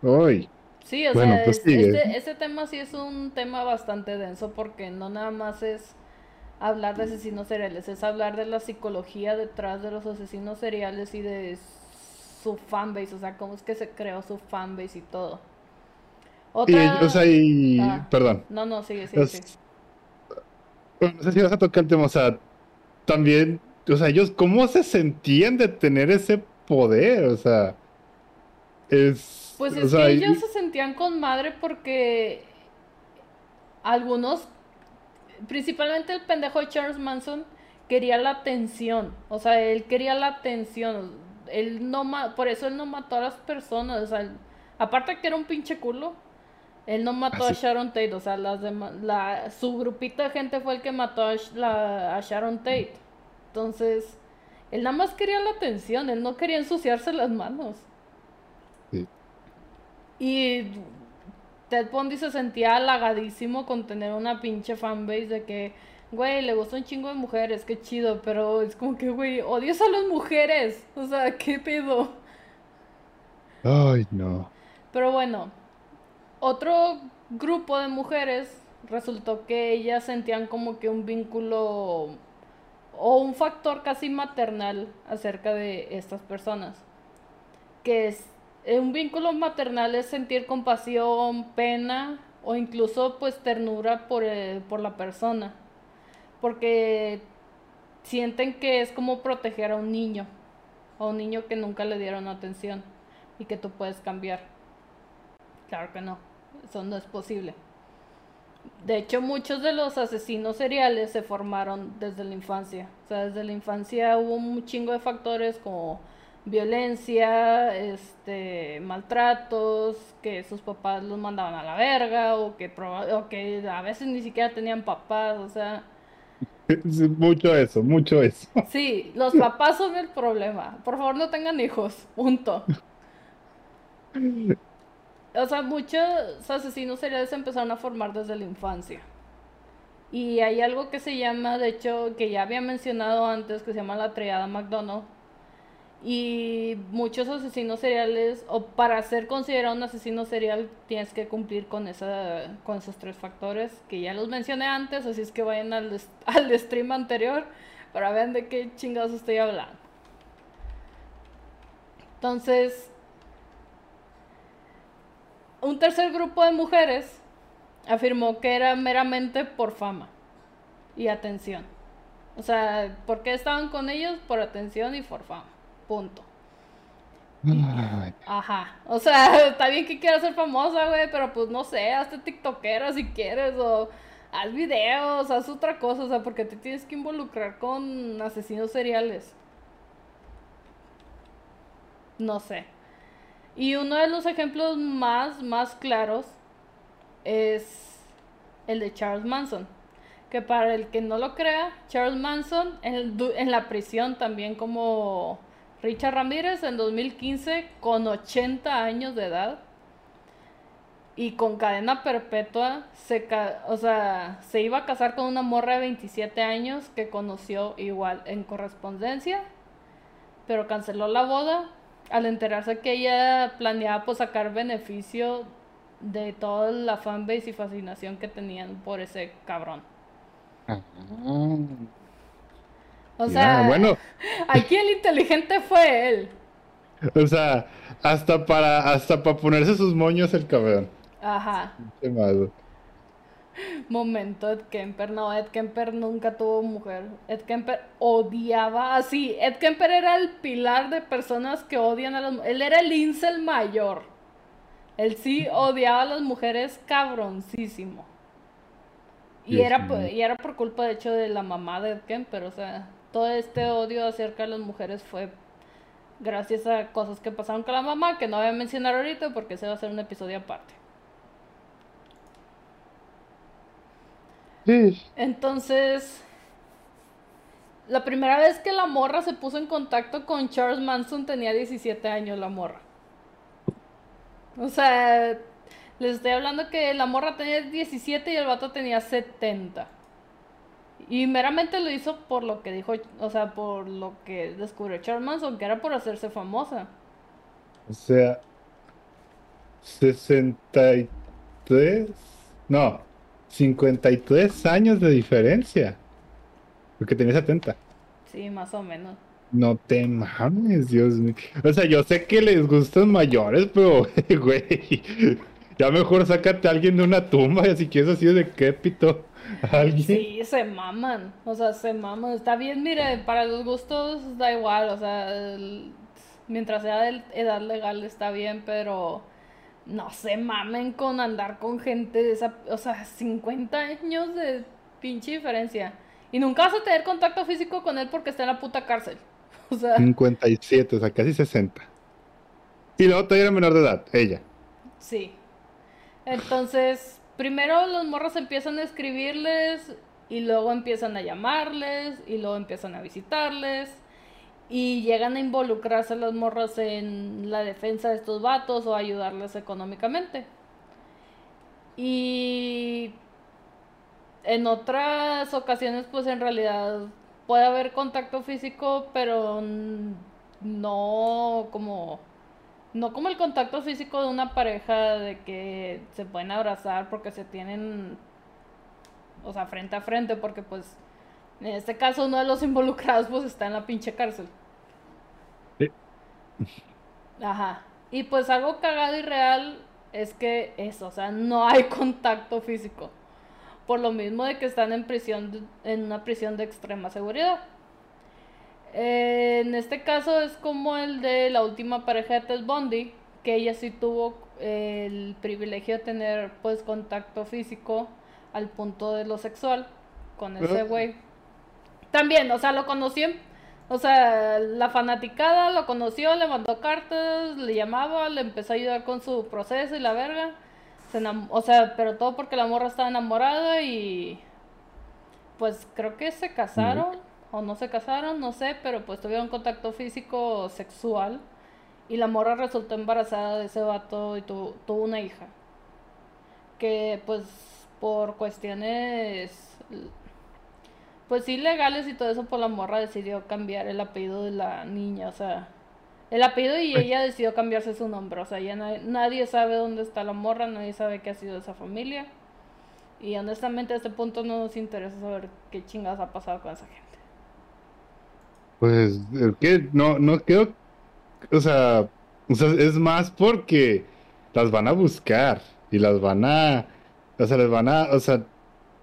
[SPEAKER 2] Uy.
[SPEAKER 1] Sí, o sea, pues este, este, tema sí es un tema bastante denso porque no nada más es hablar de asesinos seriales, es hablar de la psicología detrás de los asesinos seriales y de su fanbase, o sea, cómo es que se creó su fanbase y todo.
[SPEAKER 2] Otra... o sea, y... Ah. Perdón.
[SPEAKER 1] No, no, sigue, sigue,
[SPEAKER 2] No sé si vas a tocar el tema, o sea, también, o sea, ellos, ¿cómo se sentían de tener ese poder? O sea, es...
[SPEAKER 1] Pues es que ellos se sentían con madre porque algunos, principalmente el pendejo de Charles Manson, quería la atención. O sea, él quería la atención. Él no por eso él no mató a las personas. O sea, aparte que era un pinche culo, él no mató a Sharon Tate. O sea, las la, su grupito de gente fue el que mató a, a Sharon Tate. Entonces, él nada más quería la atención. Él no quería ensuciarse las manos. Y Ted Bundy se sentía halagadísimo con tener una pinche fanbase de que, güey, le gusta un chingo de mujeres, qué chido, pero es como que, güey, odias a las mujeres. O sea, ¿qué pedo?
[SPEAKER 2] Ay, no.
[SPEAKER 1] Pero bueno, otro grupo de mujeres resultó que ellas sentían como que un vínculo o un factor casi maternal acerca de estas personas. Que es eh, un vínculo maternal es sentir compasión, pena o incluso pues ternura por, eh, por la persona. Porque sienten que es como proteger a un niño, a un niño que nunca le dieron atención y que tú puedes cambiar. Claro que no, eso no es posible. De hecho, muchos de los asesinos seriales se formaron desde la infancia. O sea, desde la infancia hubo un chingo de factores como violencia, este, maltratos, que sus papás los mandaban a la verga o que, o que a veces ni siquiera tenían papás, o sea...
[SPEAKER 2] Mucho eso, mucho eso.
[SPEAKER 1] Sí, los papás son el problema. Por favor, no tengan hijos, punto. O sea, muchos asesinos seriales empezaron a formar desde la infancia. Y hay algo que se llama, de hecho, que ya había mencionado antes, que se llama la triada McDonald, y muchos asesinos seriales, o para ser considerado un asesino serial, tienes que cumplir con, esa, con esos tres factores que ya los mencioné antes, así es que vayan al, al stream anterior para ver de qué chingados estoy hablando. Entonces, un tercer grupo de mujeres afirmó que era meramente por fama y atención. O sea, ¿por qué estaban con ellos? Por atención y por fama. Punto. Ajá. O sea, está bien que quieras ser famosa, güey, pero pues no sé, hazte tiktokera si quieres o haz videos, haz otra cosa, o sea, porque te tienes que involucrar con asesinos seriales. No sé. Y uno de los ejemplos más, más claros es el de Charles Manson. Que para el que no lo crea, Charles Manson en, en la prisión también como Richard Ramírez en 2015 con 80 años de edad y con cadena perpetua, se, o sea, se iba a casar con una morra de 27 años que conoció igual en correspondencia, pero canceló la boda al enterarse que ella planeaba pues, sacar beneficio de toda la fanbase y fascinación que tenían por ese cabrón. Ah. O sea, bueno. aquí el inteligente fue él.
[SPEAKER 2] O sea, hasta para, hasta para ponerse sus moños el cabrón.
[SPEAKER 1] Ajá. Qué Momento, Ed Kemper. No, Ed Kemper nunca tuvo mujer. Ed Kemper odiaba así. Ed Kemper era el pilar de personas que odian a las mujeres. Él era el incel mayor. Él sí odiaba a las mujeres cabroncísimo. Y era, y era por culpa, de hecho, de la mamá de Ed Kemper. O sea, todo este odio acerca de las mujeres fue gracias a cosas que pasaron con la mamá, que no voy a mencionar ahorita porque se va a hacer un episodio aparte. Entonces, la primera vez que la morra se puso en contacto con Charles Manson tenía 17 años la morra. O sea, les estoy hablando que la morra tenía 17 y el vato tenía 70. Y meramente lo hizo por lo que dijo, o sea, por lo que descubrió Charles Manson, que era por hacerse famosa.
[SPEAKER 2] O sea, 63. No, 53 años de diferencia. Porque tenía 70.
[SPEAKER 1] Sí, más o menos.
[SPEAKER 2] No te mames, Dios mío. O sea, yo sé que les gustan mayores, pero, güey. Ya mejor sácate a alguien de una tumba, y si quieres así de decrépito. ¿Alguien?
[SPEAKER 1] Sí, se maman. O sea, se maman. Está bien, mire, para los gustos da igual. O sea, mientras sea de edad legal está bien, pero no se mamen con andar con gente de esa. O sea, 50 años de pinche diferencia. Y nunca vas a tener contacto físico con él porque está en la puta cárcel. O sea.
[SPEAKER 2] 57, o sea, casi 60. Y luego todavía era menor de edad, ella.
[SPEAKER 1] Sí. Entonces, primero los morros empiezan a escribirles y luego empiezan a llamarles y luego empiezan a visitarles y llegan a involucrarse los morros en la defensa de estos vatos o ayudarles económicamente. Y en otras ocasiones pues en realidad puede haber contacto físico, pero no como no como el contacto físico de una pareja de que se pueden abrazar porque se tienen o sea, frente a frente porque pues en este caso uno de los involucrados pues está en la pinche cárcel. Sí. Ajá. Y pues algo cagado y real es que eso, o sea, no hay contacto físico. Por lo mismo de que están en prisión, en una prisión de extrema seguridad. en este caso es como el de la última pareja de Ted Bundy, que ella sí tuvo el privilegio de tener pues contacto físico al punto de lo sexual con ese güey. También, o sea, lo conoció, o sea, la fanaticada lo conoció, le mandó cartas, le llamaba, le empezó a ayudar con su proceso y la verga o sea, pero todo porque la morra estaba enamorada y pues creo que se casaron o no se casaron, no sé, pero pues tuvieron contacto físico sexual y la morra resultó embarazada de ese vato y tuvo una hija. Que pues por cuestiones pues ilegales y todo eso, pues la morra decidió cambiar el apellido de la niña, o sea, el apellido y ella decidió cambiarse su nombre. O sea, ya nadie, sabe dónde está la morra, nadie sabe qué ha sido esa familia. Y honestamente a este punto no nos interesa saber qué chingadas ha pasado con esa gente.
[SPEAKER 2] Pues, que no, no creo. O sea, o sea, es más porque las van a buscar y las van a. O sea, les van a. O sea,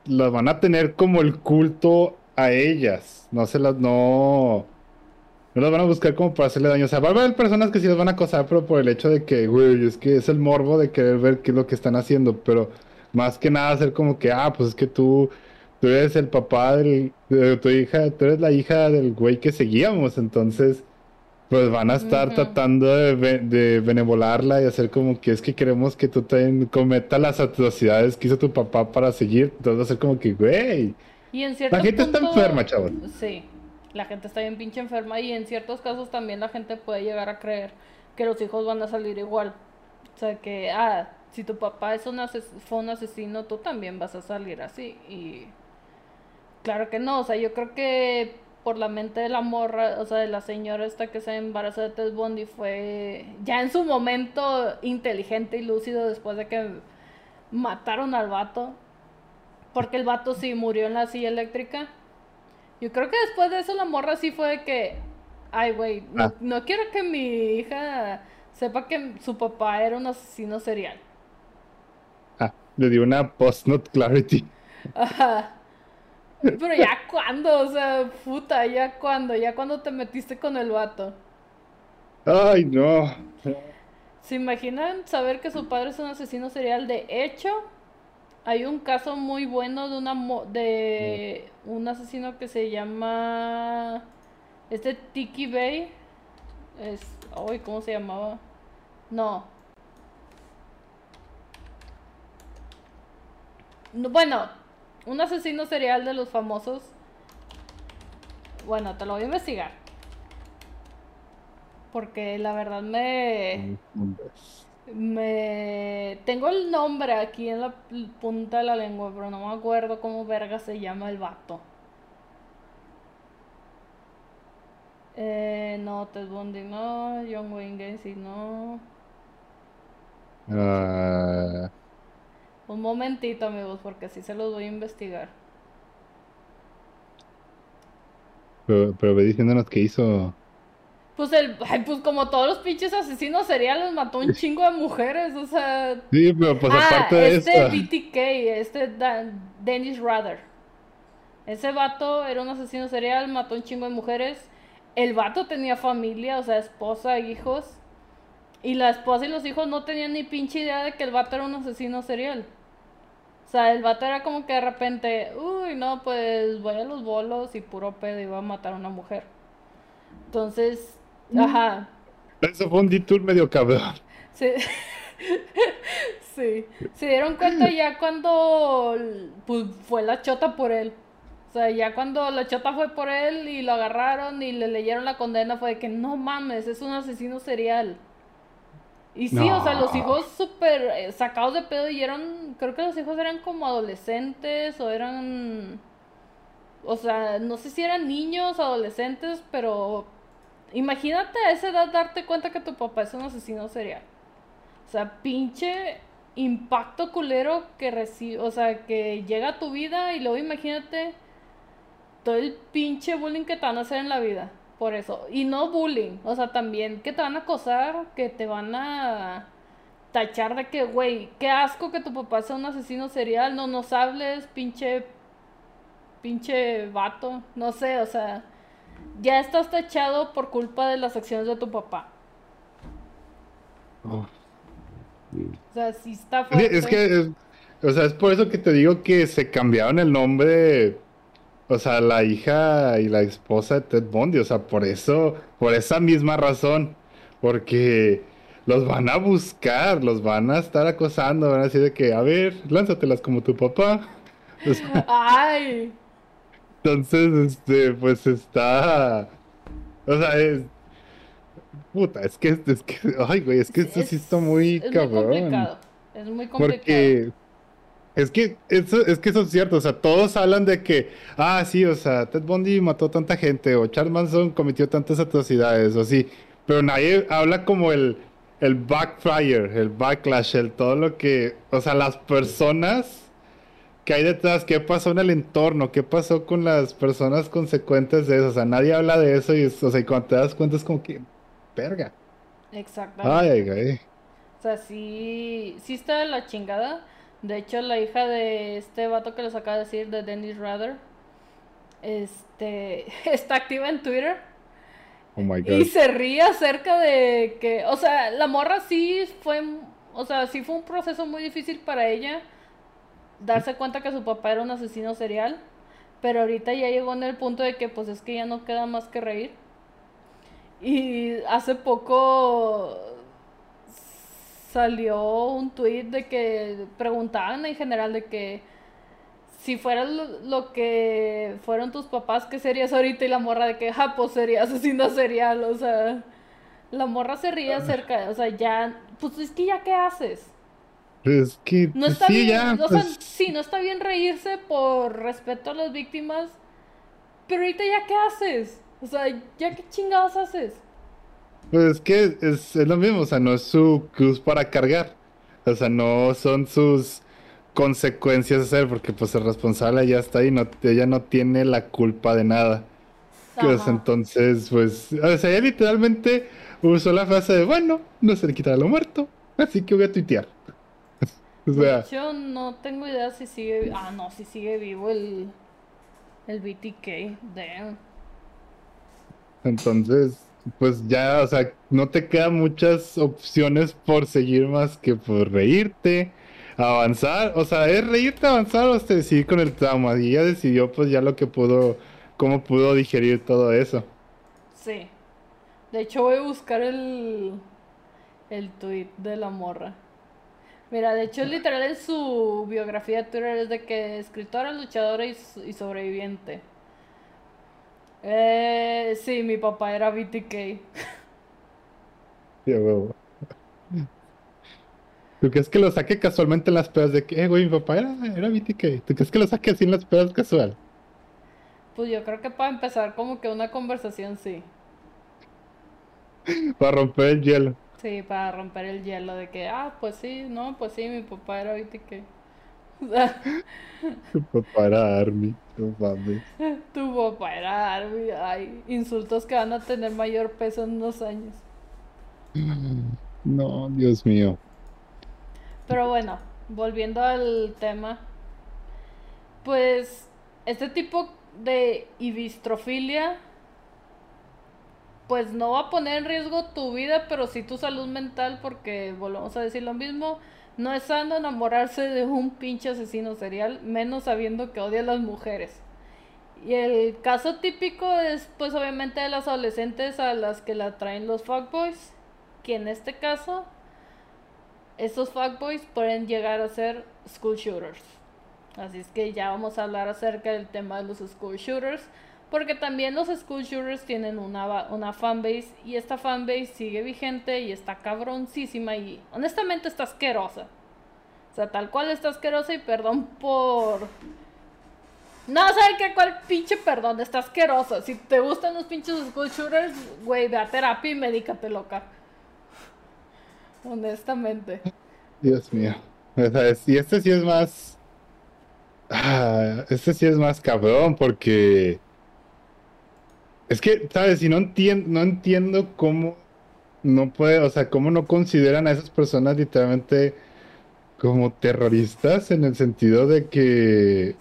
[SPEAKER 2] las van a tener como el culto a ellas. No se las. No no las van a buscar como para hacerle daño. O sea, va a haber personas que sí las van a acosar, pero por el hecho de que, güey, es que es el morbo de querer ver qué es lo que están haciendo. Pero más que nada hacer como que, ah, pues es que tú, tú eres el papá de tu hija, tú eres la hija del güey que seguíamos. Entonces, pues van a estar tratando de, de, benevolarla y hacer como que es que queremos que tú también cometa las atrocidades que hizo tu papá para seguir. Entonces va a ser como que, güey.
[SPEAKER 1] Y en cierto
[SPEAKER 2] La gente está enferma, chavos.
[SPEAKER 1] Sí la gente está bien pinche enferma y en ciertos casos también la gente puede llegar a creer que los hijos van a salir igual. O sea, que, ah, si tu papá es un fue un asesino, tú también vas a salir así. Y claro que no, o sea, yo creo que por la mente de la morra, o sea, de la señora esta que se embarazó de Ted Bundy fue ya en su momento inteligente y lúcido después de que mataron al vato. Porque el vato sí murió en la silla eléctrica. Yo creo que después de eso la morra sí fue de que, ay, güey, no, ah. quiero que mi hija sepa que su papá era un asesino serial.
[SPEAKER 2] Ah, le dio una post-not clarity.
[SPEAKER 1] Ajá. Pero ya cuando, o sea, puta, ya cuando, ya cuando te metiste con el vato.
[SPEAKER 2] Ay, no.
[SPEAKER 1] ¿Se imaginan saber que su padre es un asesino serial? De hecho, hay un caso muy bueno de una de un asesino que se llama este Tiki Bay. Es, ay, ¿cómo se llamaba? No. Bueno, un asesino serial de los famosos. Bueno, te lo voy a investigar. Porque la verdad me... Me tengo el nombre aquí en la punta de la lengua, pero no me acuerdo cómo verga se llama el vato. Eh, no, Ted Bundy no, John Wayne Gacy no.
[SPEAKER 2] Ah.
[SPEAKER 1] Un momentito, amigos, porque así se los voy a investigar.
[SPEAKER 2] Pero, pero ve diciéndonos que hizo.
[SPEAKER 1] Pues el, pues como todos los pinches asesinos seriales mató un chingo de mujeres, o sea.
[SPEAKER 2] Sí, pero pues
[SPEAKER 1] ah,
[SPEAKER 2] aparte de
[SPEAKER 1] este. BTK, este Dennis Rather. Ese vato era un asesino serial, mató un chingo de mujeres. El vato tenía familia, o sea, esposa, hijos. Y la esposa y los hijos no tenían ni pinche idea de que el vato era un asesino serial. O sea, el vato era como que de repente, uy, no, pues voy a los bolos y puro pedo iba a matar a una mujer. Entonces, ajá.
[SPEAKER 2] Eso fue un detour medio cabrón.
[SPEAKER 1] Sí. sí. Se dieron cuenta ya cuando pues, fue la chota por él. O sea, ya cuando la chota fue por él y lo agarraron y le leyeron la condena fue de que no mames, es un asesino serial. Y sí, o sea, los hijos súper eh, sacados de pedo y eran, creo que los hijos eran como adolescentes o eran, o sea, no sé si eran niños, adolescentes, pero imagínate a esa edad darte cuenta que tu papá es un asesino serial. O sea, pinche impacto culero que recibe, o sea, que llega a tu vida y luego imagínate todo el pinche bullying que te van a hacer en la vida. Por eso. Y no bullying. O sea, también que te van a acosar, que te van a tachar de que, güey, qué asco que tu papá sea un asesino serial. No nos hables, pinche. Pinche vato. No sé, o sea. Ya estás tachado por culpa de las acciones de tu papá.
[SPEAKER 2] Oh.
[SPEAKER 1] O sea, sí está fuerte.
[SPEAKER 2] Es que, o sea, es por eso que te digo que se cambiaron el nombre o sea, la hija y la esposa de Ted Bundy, o sea, por eso, por esa misma razón, porque los van a buscar, los van a estar acosando, van a decir de que, a ver, lánzatelas como tu papá.
[SPEAKER 1] Ay.
[SPEAKER 2] Entonces, este, pues está, o sea, es, puta, es que, es que, ay, güey, es que esto sí está muy
[SPEAKER 1] es
[SPEAKER 2] cabrón.
[SPEAKER 1] Muy complicado. Es muy complicado.
[SPEAKER 2] Porque es que eso, es que eso es cierto, o sea, todos hablan de que, ah, sí, o sea, Ted Bundy mató tanta gente, o Charles Manson cometió tantas atrocidades, o así, pero nadie habla como el, el backfire, el backlash, el todo lo que, o sea, las personas que hay detrás, qué pasó en el entorno, qué pasó con las personas consecuentes de eso, o sea, nadie habla de eso y, o sea, y cuando te das cuenta es como que, verga.
[SPEAKER 1] Exactamente.
[SPEAKER 2] Ay.
[SPEAKER 1] O sea, sí, sí está de la chingada. De hecho, la hija de este vato que les acaba de decir, de Dennis Rather, este, está activa en Twitter.
[SPEAKER 2] Oh my God.
[SPEAKER 1] Y se ríe acerca de que, o sea, la morra sí fue, o sea, sí fue un proceso muy difícil para ella darse cuenta que su papá era un asesino serial. Pero ahorita ya llegó en el punto de que pues es que ya no queda más que reír. Y hace poco salió un tweet de que preguntaban en general de que si fuera lo, que fueron tus papás, ¿qué serías ahorita? Y la morra de que, ja, pues sería asesino serial, o sea, la morra se ríe acerca, o sea, ya, pues es que ya, ¿qué haces?
[SPEAKER 2] Es que,
[SPEAKER 1] no
[SPEAKER 2] pues
[SPEAKER 1] está
[SPEAKER 2] sí,
[SPEAKER 1] bien,
[SPEAKER 2] ya,
[SPEAKER 1] o sea,
[SPEAKER 2] pues,
[SPEAKER 1] sí, no está bien reírse por respeto a las víctimas, pero ahorita ya, ¿qué haces? O sea, ¿ya qué chingados haces?
[SPEAKER 2] Pues es que es, es, lo mismo, o sea, no es su cruz para cargar. O sea, no son sus consecuencias hacer, porque pues el responsable ya está ahí, no, ella no tiene la culpa de nada. Pues, entonces, pues, o sea, ella literalmente usó la frase de, bueno, no se le quitará lo muerto, así que voy a tuitear.
[SPEAKER 1] o sea, Yo no tengo idea si sigue, ah, no, si sigue vivo el, el BTK, damn.
[SPEAKER 2] Entonces, pues ya, o sea, no te quedan muchas opciones por seguir más que por reírte, avanzar, o sea, es reírte, avanzar o hasta decidir con el trauma. Y ella decidió pues ya lo que pudo, cómo pudo digerir todo eso.
[SPEAKER 1] Sí. De hecho voy a buscar el, el tweet de la morra. Mira, de hecho literal en su biografía de Twitter es de que escritora, luchadora y, y sobreviviente. Eh, sí, mi papá era BTK.
[SPEAKER 2] Ya, huevo. ¿Tú crees que lo saque casualmente en las pedas de que, eh, güey, mi papá era, era BTK? ¿Tú crees que lo saque así en las pedas casual?
[SPEAKER 1] Pues yo creo que para empezar como que una conversación sí.
[SPEAKER 2] para romper el hielo.
[SPEAKER 1] Sí, para romper el hielo de que, ah, pues sí, no, pues sí, mi papá era que...
[SPEAKER 2] tu papá era Army, no mames.
[SPEAKER 1] Tu papá era Army, ay, insultos que van a tener mayor peso en unos años.
[SPEAKER 2] No, Dios mío.
[SPEAKER 1] Pero bueno, volviendo al tema, pues este tipo de ibistrofilia pues no va a poner en riesgo tu vida, pero sí tu salud mental, porque volvemos a decir lo mismo. No es sano enamorarse de un pinche asesino serial, menos sabiendo que odia a las mujeres. Y el caso típico es, pues, obviamente de las adolescentes a las que la traen los fuckboys, que en este caso, estos fuckboys pueden llegar a ser school shooters. Así es que ya vamos a hablar acerca del tema de los school shooters. Porque también los school shooters tienen una, una fanbase y esta fanbase sigue vigente y está cabroncísima y honestamente está asquerosa. O sea, tal cual está asquerosa y perdón por... No, ¿sabes qué? ¿Cuál pinche perdón? Está asquerosa. Si te gustan los pinches school shooters, güey, ve a terapia y médicate loca. Honestamente.
[SPEAKER 2] Dios mío. Y este sí es más... Ah, este sí es más cabrón porque es que, ¿sabes? Y no entiendo, no entiendo cómo no puede, o sea, cómo no consideran a esas personas literalmente como terroristas en el sentido de que,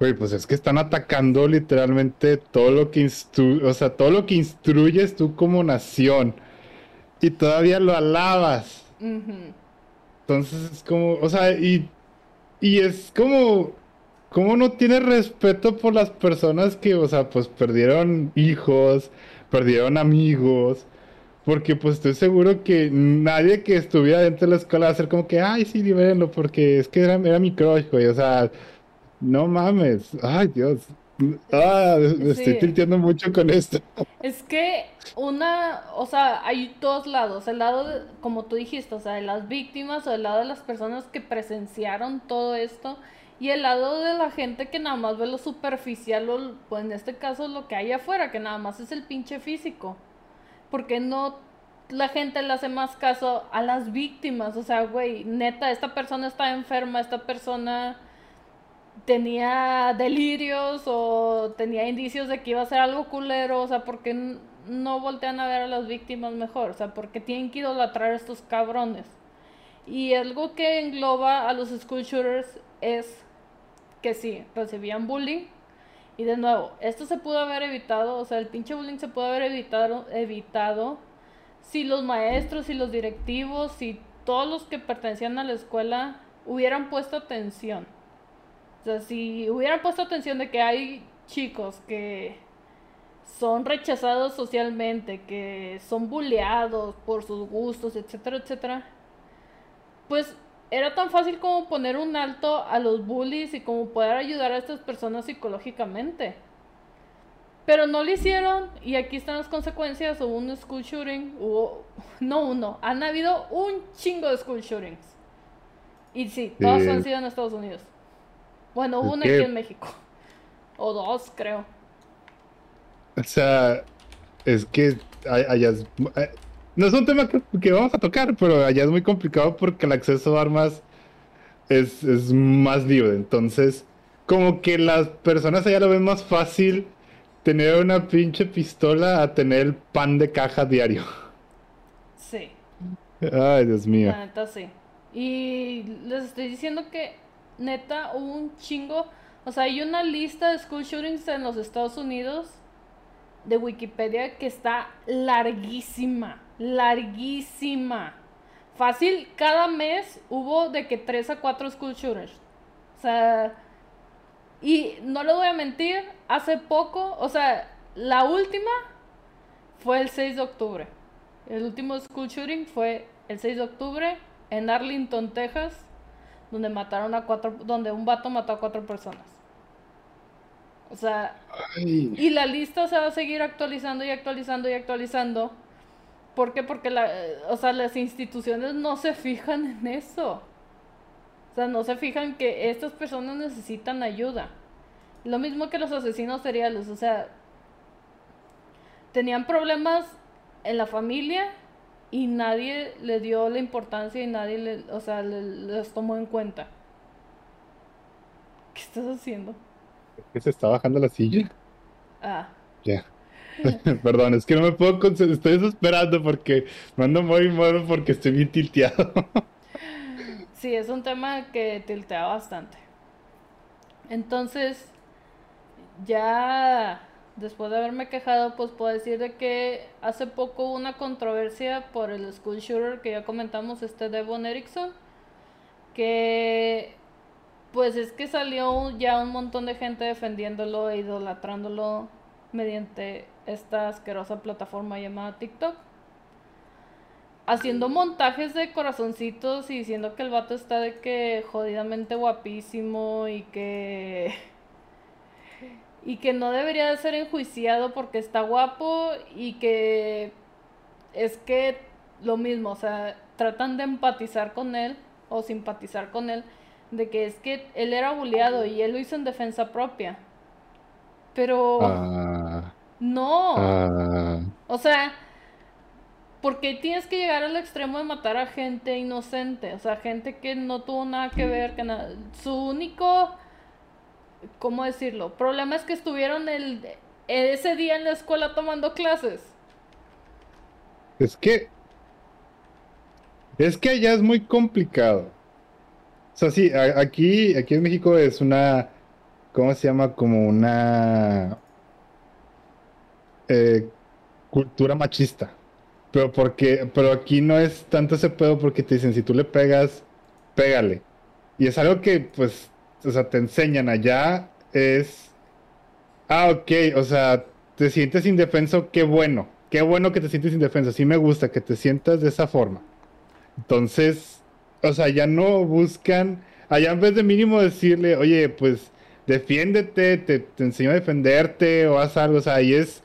[SPEAKER 2] güey, pues es que están atacando literalmente todo lo que o sea, todo lo que instruyes tú como nación y todavía lo alabas. Entonces es como, o sea, y, y es como, ¿Cómo no tiene respeto por las personas que, o sea, pues perdieron hijos, perdieron amigos? Porque pues estoy seguro que nadie que estuviera dentro de la escuela va a ser como que, ay, sí, libérenlo, porque es que era, mi crush, güey. O sea, no mames. Ay, Dios. Ah, me estoy tilteando mucho con esto.
[SPEAKER 1] Es que una, o sea, hay dos lados. El lado, como tú dijiste, o sea, de las víctimas o el lado de las personas que presenciaron todo esto. Y el lado de la gente que nada más ve lo superficial, o, pues en este caso lo que hay afuera, que nada más es el pinche físico. Porque no la gente le hace más caso a las víctimas? O sea, güey, neta, esta persona está enferma, esta persona tenía delirios o tenía indicios de que iba a ser algo culero, o sea, ¿por qué no voltean a ver a las víctimas mejor? O sea, ¿por qué tienen que idolatrar a estos cabrones? Y algo que engloba a los school shooters es que sí, recibían bullying. Y de nuevo, esto se pudo haber evitado, o sea, el pinche bullying se pudo haber evitado, evitado si los maestros, y los directivos, y todos los que pertenecían a la escuela hubieran puesto atención. O sea, si hubieran puesto atención de que hay chicos que son rechazados socialmente, que son bulleados por sus gustos, etcétera, etcétera, pues era tan fácil como poner un alto a los bullies y como poder ayudar a estas personas psicológicamente. Pero no lo hicieron y aquí están las consecuencias. Hubo un school shooting, hubo, no uno, han habido un chingo de school shootings. Y sí, todos han sido en Estados Unidos. Bueno, hubo uno aquí en México. O dos, creo.
[SPEAKER 2] O sea, es que allá no es un tema que, vamos a tocar, pero allá es muy complicado porque el acceso a armas es, más libre. Entonces, como que las personas allá lo ven más fácil tener una pinche pistola a tener pan de caja diario.
[SPEAKER 1] Sí.
[SPEAKER 2] Ay, Dios mío.
[SPEAKER 1] La neta sí. Y les estoy diciendo que neta hubo un chingo. O sea, hay una lista de school shootings en los Estados Unidos de Wikipedia que está larguísima larguísima. Fácil, cada mes hubo de que 3 a 4 school shooters. O sea, y no lo voy a mentir, hace poco, o sea, la última fue el 6 de octubre. El último school shooting fue el 6 de octubre en Arlington, Texas, donde mataron a cuatro, donde un vato mató a cuatro personas. O sea, y la lista se va a seguir actualizando y actualizando y actualizando ¿Por qué? Porque la, o sea, las instituciones no se fijan en eso. O sea, no se fijan que estas personas necesitan ayuda. Lo mismo que los asesinos seriales, o sea, tenían problemas en la familia y nadie le dio la importancia y nadie le, o sea, les tomó en cuenta. ¿Qué estás haciendo?
[SPEAKER 2] ¿Que se está bajando la silla?
[SPEAKER 1] Ah.
[SPEAKER 2] Ya. Perdón, es que no me puedo concentrar. Estoy desesperando porque me ando muy mal porque estoy bien tilteado.
[SPEAKER 1] sí, es un tema que tiltea bastante. Entonces, ya después de haberme quejado, pues puedo decir de que hace poco hubo una controversia por el school shooter que ya comentamos, este Devon Erickson, que pues es que salió ya un montón de gente defendiéndolo e idolatrándolo mediante esta asquerosa plataforma llamada TikTok. Haciendo montajes de corazoncitos y diciendo que el vato está de que jodidamente guapísimo y que y que no debería de ser enjuiciado porque está guapo y que es que lo mismo, o sea, tratan de empatizar con él o simpatizar con él de que es que él era bulleado y él lo hizo en defensa propia. Pero ah. No. Ah. O sea, porque tienes que llegar al extremo de matar a gente inocente, o sea, gente que no tuvo nada que ver, que nada, su único ¿cómo decirlo? Problema es que estuvieron el, ese día en la escuela tomando clases.
[SPEAKER 2] Es que... Es que allá es muy complicado. O sea, sí, aquí, aquí en México es una... ¿Cómo se llama? Como una... Eh, cultura machista. Pero porque, pero aquí no es tanto ese pedo porque te dicen, si tú le pegas, pégale. Y es algo que, pues, o sea, te enseñan allá es, ah, ok, o sea, te sientes indefenso, qué bueno, qué bueno que te sientes indefenso, sí me gusta que te sientas de esa forma. Entonces, o sea, ya no buscan, allá en vez de mínimo decirle, oye, pues defiéndete, te, te enseño a defenderte o haz algo, o sea, ahí es,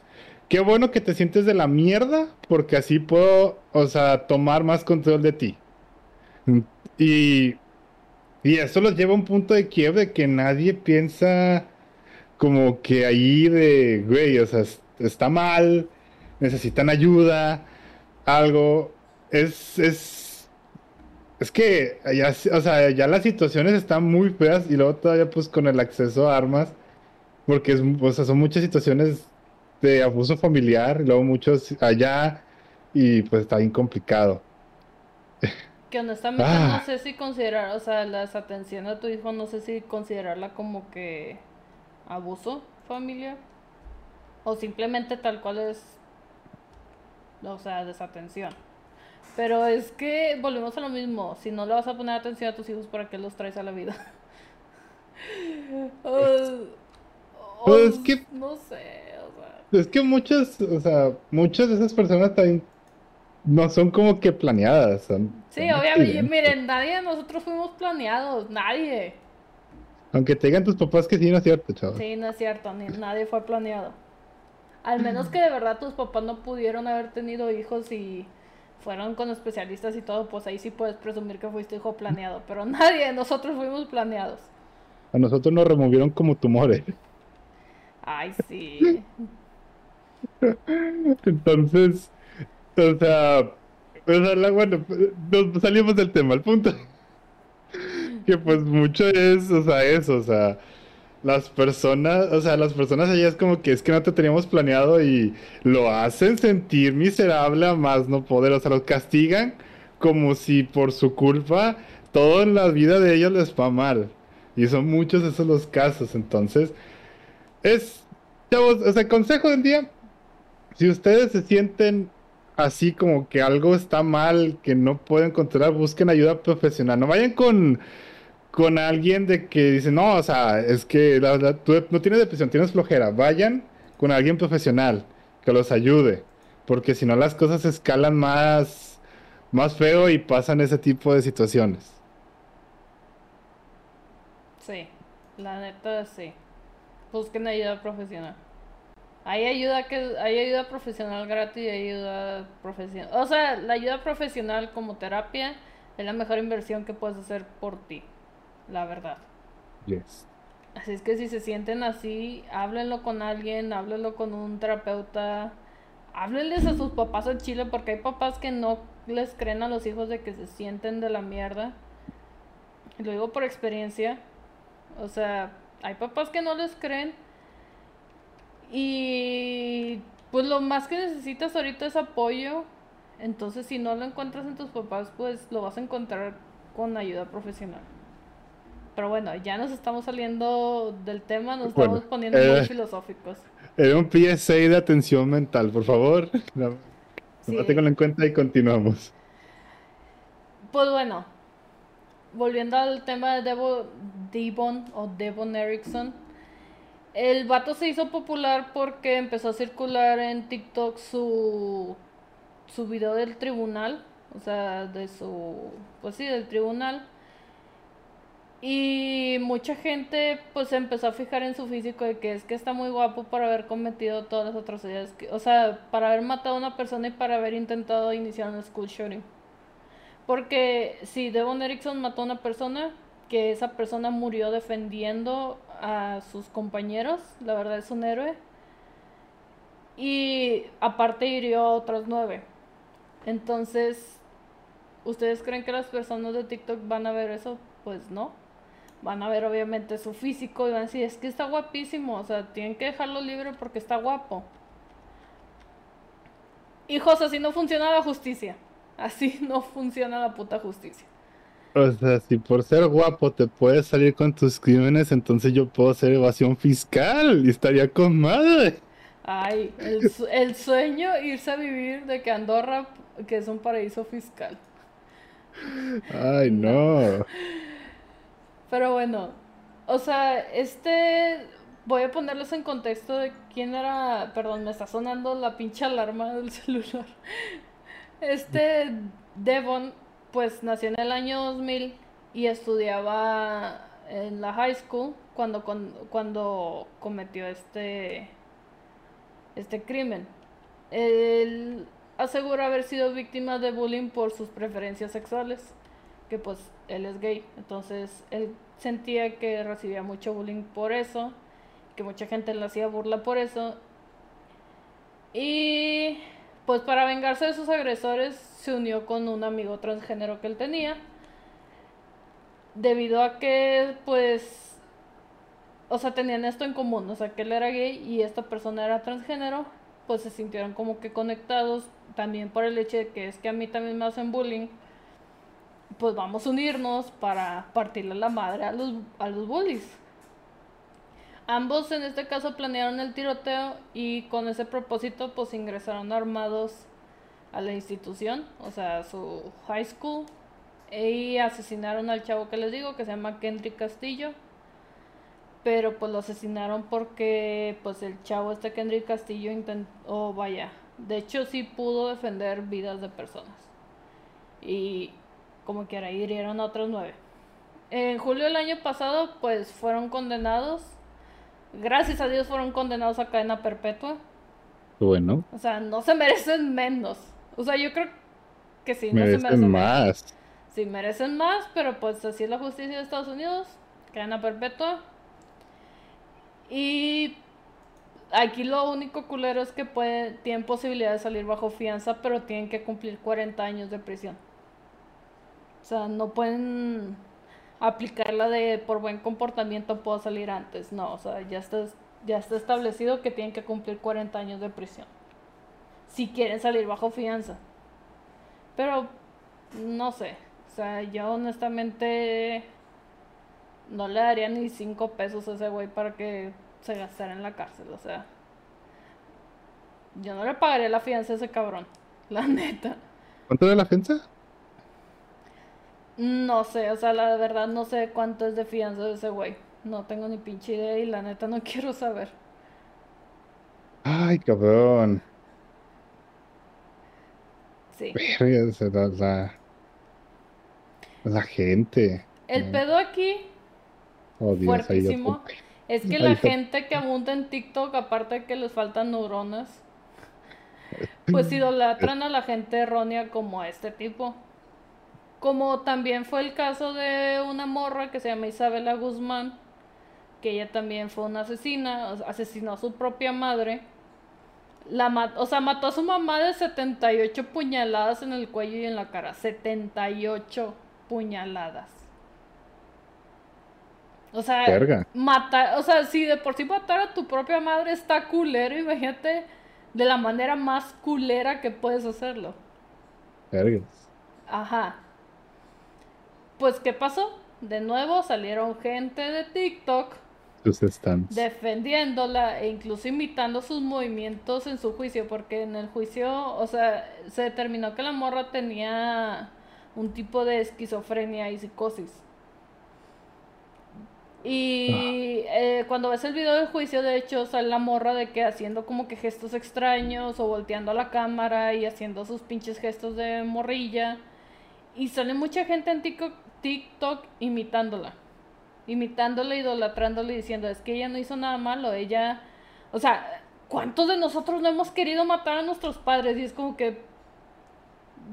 [SPEAKER 2] qué bueno que te sientes de la mierda, porque así puedo, o sea, tomar más control de ti. Y y eso los lleva a un punto de quiebre que nadie piensa como que ahí de, güey, o sea, está mal, necesitan ayuda, algo. Es, es, es que ya, o sea, ya las situaciones están muy feas y luego todavía pues con el acceso a armas, porque es, o sea, son muchas situaciones de abuso familiar, y luego muchos allá y pues está bien complicado.
[SPEAKER 1] Que honestamente no ah. sé si considerar, o sea, la desatención a tu hijo, no sé si considerarla como que abuso familiar. O simplemente tal cual es, o sea, desatención. Pero es que volvemos a lo mismo. Si no le vas a poner atención a tus hijos, ¿para qué los traes a la vida?
[SPEAKER 2] pues es que...
[SPEAKER 1] No sé, o.
[SPEAKER 2] Es que muchas, o sea, muchas de esas personas también no son como que planeadas.
[SPEAKER 1] sí, obviamente. Miren, nadie de nosotros fuimos planeados, nadie.
[SPEAKER 2] Aunque te digan tus papás que sí, no es cierto, chaval.
[SPEAKER 1] Sí, no es cierto, ni, nadie fue planeado. Al menos que de verdad tus papás no pudieron haber tenido hijos y fueron con especialistas y todo, pues ahí sí puedes presumir que fuiste hijo planeado. Pero nadie de nosotros fuimos planeados.
[SPEAKER 2] A nosotros nos removieron como tumores.
[SPEAKER 1] Ay, sí.
[SPEAKER 2] Entonces, o sea, bueno, nos salimos del tema, el punto. que pues mucho es, o sea, eso, o sea, las personas, o sea, las personas allá es como que es que no te teníamos planeado y lo hacen sentir miserable a más no poder, o sea, los castigan como si por su culpa todo en la vida de ellos les va mal. Y son muchos esos los casos, entonces, es, chavos, o sea, consejo del día, si ustedes se sienten así como que algo está mal, que no pueden controlar, busquen ayuda profesional. No vayan con, con alguien de que dice, no, o sea, es que tú no tienes depresión, tienes flojera. Vayan con alguien profesional que los ayude, porque si no las cosas escalan más, más feo y pasan ese tipo de situaciones.
[SPEAKER 1] Sí, la neta sí. Busquen ayuda profesional. Hay ayuda que hay ayuda profesional gratis y ayuda profesional. O sea, la ayuda profesional como terapia es la mejor inversión que puedes hacer por ti, la verdad.
[SPEAKER 2] Yes.
[SPEAKER 1] Así es que si se sienten así, háblenlo con alguien, háblenlo con un terapeuta, háblenles a sus papás en Chile porque hay papás que no les creen a los hijos de que se sienten de la mierda. lo digo por experiencia. O sea, hay papás que no les creen. Y pues lo más que necesitas ahorita es apoyo. Entonces si no lo encuentras en tus papás, pues lo vas a encontrar con ayuda profesional. Pero bueno, ya nos estamos saliendo del tema, nos estamos poniendo muy eh, filosóficos.
[SPEAKER 2] Era un PSA de atención mental, por favor. No, sí. en cuenta y continuamos.
[SPEAKER 1] Pues bueno, volviendo al tema de Devon o Devon Erickson. El vato se hizo popular porque empezó a circular en TikTok su, su video del tribunal, o sea, de su, pues sí, del tribunal. Y mucha gente pues se empezó a fijar en su físico de que es que está muy guapo para haber cometido todas las atrocidades, que, o sea, para haber matado a una persona y para haber intentado iniciar un school shooting. Porque si Devon Erickson mató a una persona, que esa persona murió defendiendo a sus compañeros, la verdad es un héroe. Y aparte hirió a otros nueve. Entonces, ¿ustedes creen que las personas de TikTok van a ver eso? Pues no. Van a ver obviamente su físico y van a decir, es que está guapísimo, o sea, tienen que dejarlo libre porque está guapo. Hijos, así no funciona la justicia. Así no funciona la puta justicia.
[SPEAKER 2] O sea, si por ser guapo te puedes salir con tus crímenes, entonces yo puedo hacer evasión fiscal y estaría con madre.
[SPEAKER 1] Ay, el, el sueño irse a vivir de que Andorra, que es un paraíso fiscal.
[SPEAKER 2] Ay, no.
[SPEAKER 1] Pero bueno, o sea, este. Voy a ponerles en contexto de quién era. Perdón, me está sonando la pinche alarma del celular. Este Devon, pues nació en el año 2000 y estudiaba en la high school cuando, cuando, cometió este, este crimen. Él asegura haber sido víctima de bullying por sus preferencias sexuales, que pues él es gay, entonces él sentía que recibía mucho bullying por eso, que mucha gente le hacía burla por eso. Y pues para vengarse de sus agresores se unió con un amigo transgénero que él tenía. Debido a que pues o sea, tenían esto en común, o sea, que él era gay y esta persona era transgénero, pues se sintieron como que conectados también por el hecho de que es que a mí también me hacen bullying. Pues vamos a unirnos para partirle la madre a los, a los bullies. Ambos en este caso planearon el tiroteo y con ese propósito pues ingresaron armados a la institución, o sea, a su high school, y asesinaron al chavo que les digo, que se llama Kendrick Castillo. Pero pues lo asesinaron porque pues el chavo este Kendrick Castillo intentó, vaya, de hecho sí pudo defender vidas de personas. Y como quiera, hirieron a otros nueve. En julio del año pasado pues fueron condenados gracias a Dios fueron condenados a cadena perpetua.
[SPEAKER 2] Bueno.
[SPEAKER 1] O sea, no se merecen menos. O sea, yo creo que sí,
[SPEAKER 2] no se merecen más.
[SPEAKER 1] Sí, merecen más, pero pues así es la justicia de Estados Unidos. Cadena perpetua. Y aquí lo único culero es que pueden, tienen posibilidad de salir bajo fianza, pero tienen que cumplir 40 años de prisión. O sea, no pueden aplicarla de por buen comportamiento puedo salir antes. No, o sea, ya está, ya está establecido que tienen que cumplir 40 años de prisión. Si quieren salir bajo fianza. Pero, no sé. O sea, yo honestamente no le daría ni 5 pesos a ese güey para que se gastara en la cárcel. O sea, yo no le pagaría la fianza a ese cabrón. La neta.
[SPEAKER 2] ¿Cuánto de la fianza?
[SPEAKER 1] No sé, o sea, la verdad no sé cuánto es de fianza de ese güey. No tengo ni pinche idea y la neta no quiero saber.
[SPEAKER 2] Ay, cabrón.
[SPEAKER 1] Sí.
[SPEAKER 2] la, la, gente.
[SPEAKER 1] El pedo aquí, oh, fuertísimo, es que la gente que abunda en TikTok, aparte de que les faltan neuronas, pues idolatran a la gente errónea como este tipo. Como también fue el caso de una morra que se llama Isabela Guzmán, que ella también fue una asesina, asesinó a su propia madre, La o sea, mató a su mamá de 78 puñaladas en el cuello y en la cara. 78 puñaladas. O sea, matar, o sea, si de por sí matar a tu propia madre está culero, imagínate de la manera más culera que puedes hacerlo. Ajá. Pues, ¿qué pasó? De nuevo salieron gente de TikTok defendiéndola e incluso imitando sus movimientos en su juicio, porque en el juicio, o sea, se determinó que la morra tenía un tipo de esquizofrenia y psicosis. Y eh, cuando ves el video del juicio, de hecho, sale la morra de que haciendo como que gestos extraños o volteando a la cámara y haciendo sus pinches gestos de morrilla. Y sale mucha gente en TikTok, TikTok imitándola. Imitándola, idolatrándola y diciendo, es que ella no hizo nada malo, ella... O sea, ¿cuántos de nosotros no hemos querido matar a nuestros padres? Y es como que...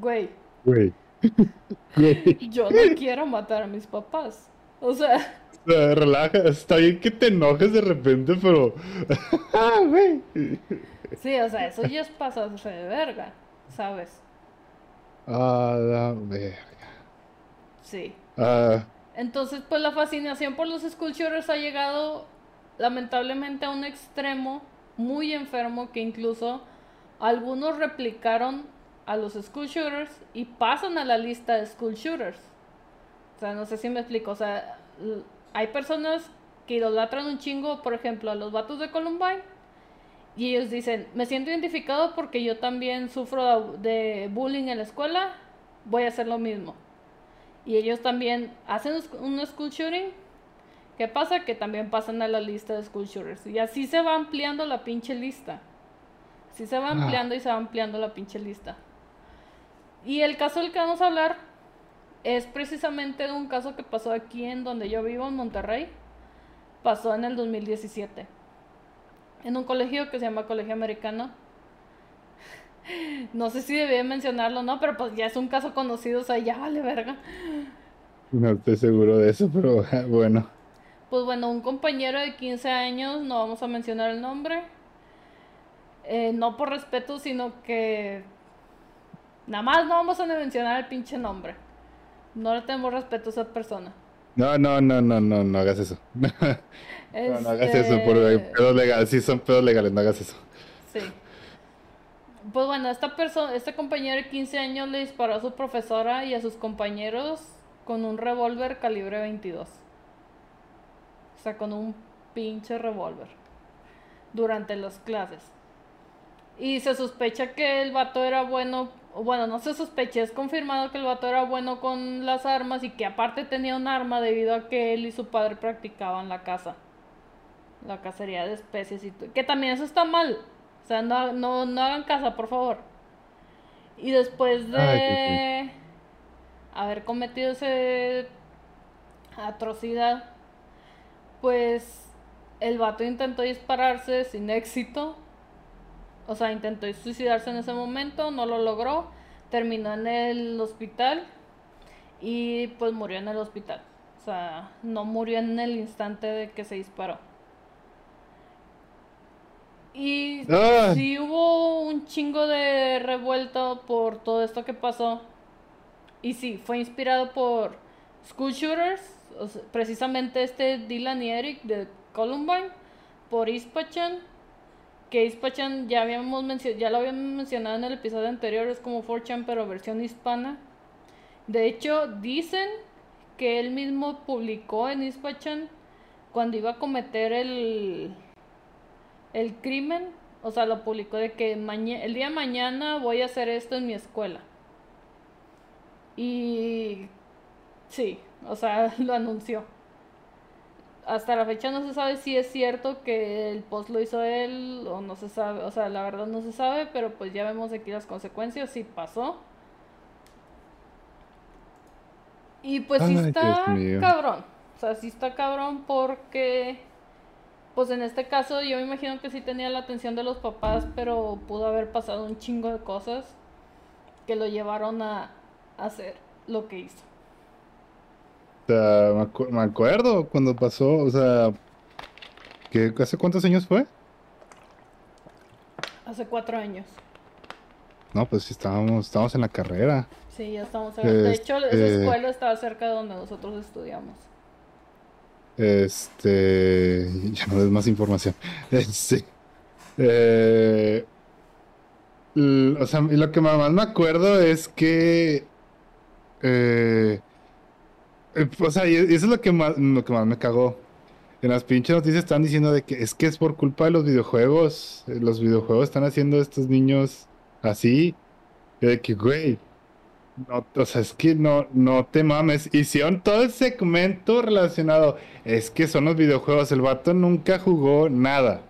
[SPEAKER 1] Güey. Güey. Yo no quiero matar a mis papás. O sea
[SPEAKER 2] relaja, está bien que te enojes de repente, pero. ah,
[SPEAKER 1] güey. Sí, o sea, eso ya es pasarse de verga, ¿sabes?
[SPEAKER 2] Ah, la verga.
[SPEAKER 1] Sí. Ah. Entonces, pues la fascinación por los school shooters ha llegado lamentablemente a un extremo muy enfermo que incluso algunos replicaron a los school shooters y pasan a la lista de school shooters. O sea, no sé si me explico. O sea, hay personas que idolatran un chingo, por ejemplo, a los vatos de Columbine. Y ellos dicen, me siento identificado porque yo también sufro de bullying en la escuela, voy a hacer lo mismo. Y ellos también hacen un school shooting. ¿Qué pasa? Que también pasan a la lista de school shooters. Y así se va ampliando la pinche lista. Así se va ah. ampliando y se va ampliando la pinche lista. Y el caso del que vamos a hablar es precisamente de un caso que pasó aquí en donde yo vivo, en Monterrey. Pasó en el 2017. En un colegio que se llama Colegio Americano. No sé si debía mencionarlo o no, pero pues ya es un caso conocido, o sea, ya vale verga.
[SPEAKER 2] No estoy seguro de eso, pero bueno.
[SPEAKER 1] Pues bueno, un compañero de 15 años, no vamos a mencionar el nombre. Eh, no por respeto, sino que nada más no vamos a mencionar el pinche nombre. No le tenemos respeto a esa persona.
[SPEAKER 2] No, no, no, no, no, no hagas eso. no, no hagas eso por este pedos legales. Sí, son pedos legales, no hagas eso. Sí.
[SPEAKER 1] Pues bueno, esta persona, este compañero de 15 años le disparó a su profesora y a sus compañeros con un revólver calibre 22. O sea, con un pinche revólver. Durante las clases. Y se sospecha que el vato era bueno bueno, no se sospecha, es confirmado que el vato era bueno con las armas y que aparte tenía un arma debido a que él y su padre practicaban la caza. La cacería de especies y que también eso está mal. O sea, no, no, no hagan caza, por favor. Y después de haber cometido esa atrocidad, pues el vato intentó dispararse sin éxito o sea, intentó suicidarse en ese momento, no lo logró, terminó en el hospital y pues murió en el hospital. O sea, no murió en el instante de que se disparó. Y ah. sí hubo un chingo de revuelto por todo esto que pasó. Y sí, fue inspirado por School Shooters, precisamente este Dylan y Eric de Columbine, por Ispachan que Ispachan ya habíamos ya lo habíamos mencionado en el episodio anterior, es como 4chan pero versión hispana. De hecho, dicen que él mismo publicó en Ispachan cuando iba a cometer el el crimen, o sea, lo publicó de que el día de mañana voy a hacer esto en mi escuela. Y sí, o sea, lo anunció hasta la fecha no se sabe si es cierto que el post lo hizo él o no se sabe, o sea, la verdad no se sabe, pero pues ya vemos aquí las consecuencias, si pasó. Y pues sí está cabrón, o sea, sí está cabrón porque, pues en este caso yo me imagino que sí tenía la atención de los papás, pero pudo haber pasado un chingo de cosas que lo llevaron a hacer lo que hizo
[SPEAKER 2] me, acuerdo cuando pasó, o sea, ¿hace cuántos años fue?
[SPEAKER 1] Hace cuatro años.
[SPEAKER 2] No, pues sí, estábamos, estábamos en la carrera.
[SPEAKER 1] Sí, ya estamos en... De hecho, esa este escuela estaba cerca de donde nosotros estudiamos.
[SPEAKER 2] Este... Ya no des más información. Sí. Eh, o sea, lo que más me acuerdo es que... Eh, eh, o sea, y eso es lo que más, lo que más me cagó. En las pinches noticias están diciendo de que es que es por culpa de los videojuegos. Los videojuegos están haciendo a estos niños así. De que, güey, o sea, es que no, no te mames. Hicieron todo el segmento relacionado. Es que son los videojuegos. El vato nunca jugó nada.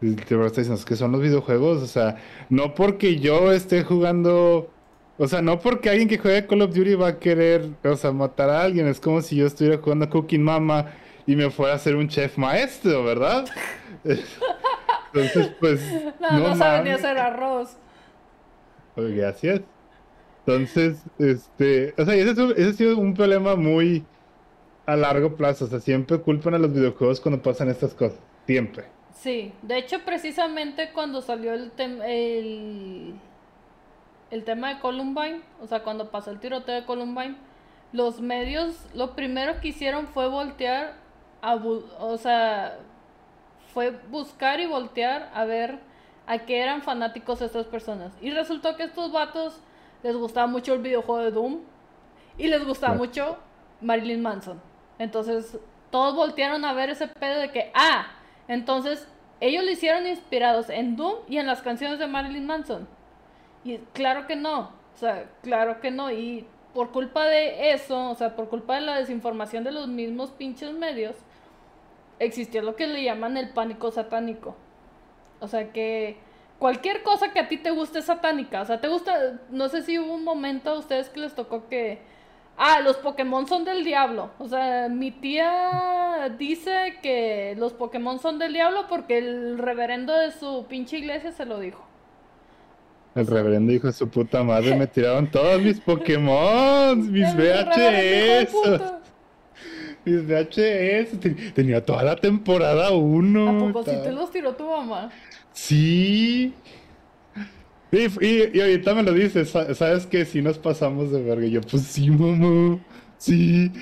[SPEAKER 2] Te es que son los videojuegos. O sea, no porque yo esté jugando. O sea, no porque alguien que juegue Call of Duty va a querer, o sea, matar a alguien. Es como si yo estuviera jugando Cooking Mama y me fuera a ser un chef maestro, ¿verdad? Entonces, pues.
[SPEAKER 1] No, no, no ni hacer arroz.
[SPEAKER 2] Gracias. Entonces, este, o sea, ese, ha sido un problema muy a largo plazo. O sea, siempre culpan a los videojuegos cuando pasan estas cosas. Siempre.
[SPEAKER 1] Sí, de hecho, precisamente cuando salió el, el, el tema de Columbine, o sea, cuando pasó el tiroteo de Columbine, los medios lo primero que hicieron fue voltear, a, o sea, fue buscar y voltear a ver a qué eran fanáticos estas personas. Y resultó que estos vatos les gustaba mucho el videojuego de Doom y les gustaba mucho Marilyn Manson. Entonces, todos voltearon a ver ese pedo de que, ah, entonces ellos lo hicieron inspirados en Doom y en las canciones de Marilyn Manson. Y claro que no, o sea, claro que no. Y por culpa de eso, o sea, por culpa de la desinformación de los mismos pinches medios, existió lo que le llaman el pánico satánico. O sea que cualquier cosa que a ti te guste es satánica. O sea, te gusta, no sé si hubo un momento a ustedes que les tocó que, ah, los Pokémon son del diablo. O sea, mi tía dice que los Pokémon son del diablo porque el reverendo de su pinche iglesia se lo dijo.
[SPEAKER 2] El reverendo dijo su puta madre, me tiraron todos mis Pokémon, mis VHS. Mis VHS, tenía toda la temporada 1.
[SPEAKER 1] ¿A poco si te los tiró tu mamá?
[SPEAKER 2] Sí. Y, ahorita me lo dices, ¿sabes que Si nos pasamos de verga. Y yo, pues sí, mamá. Sí.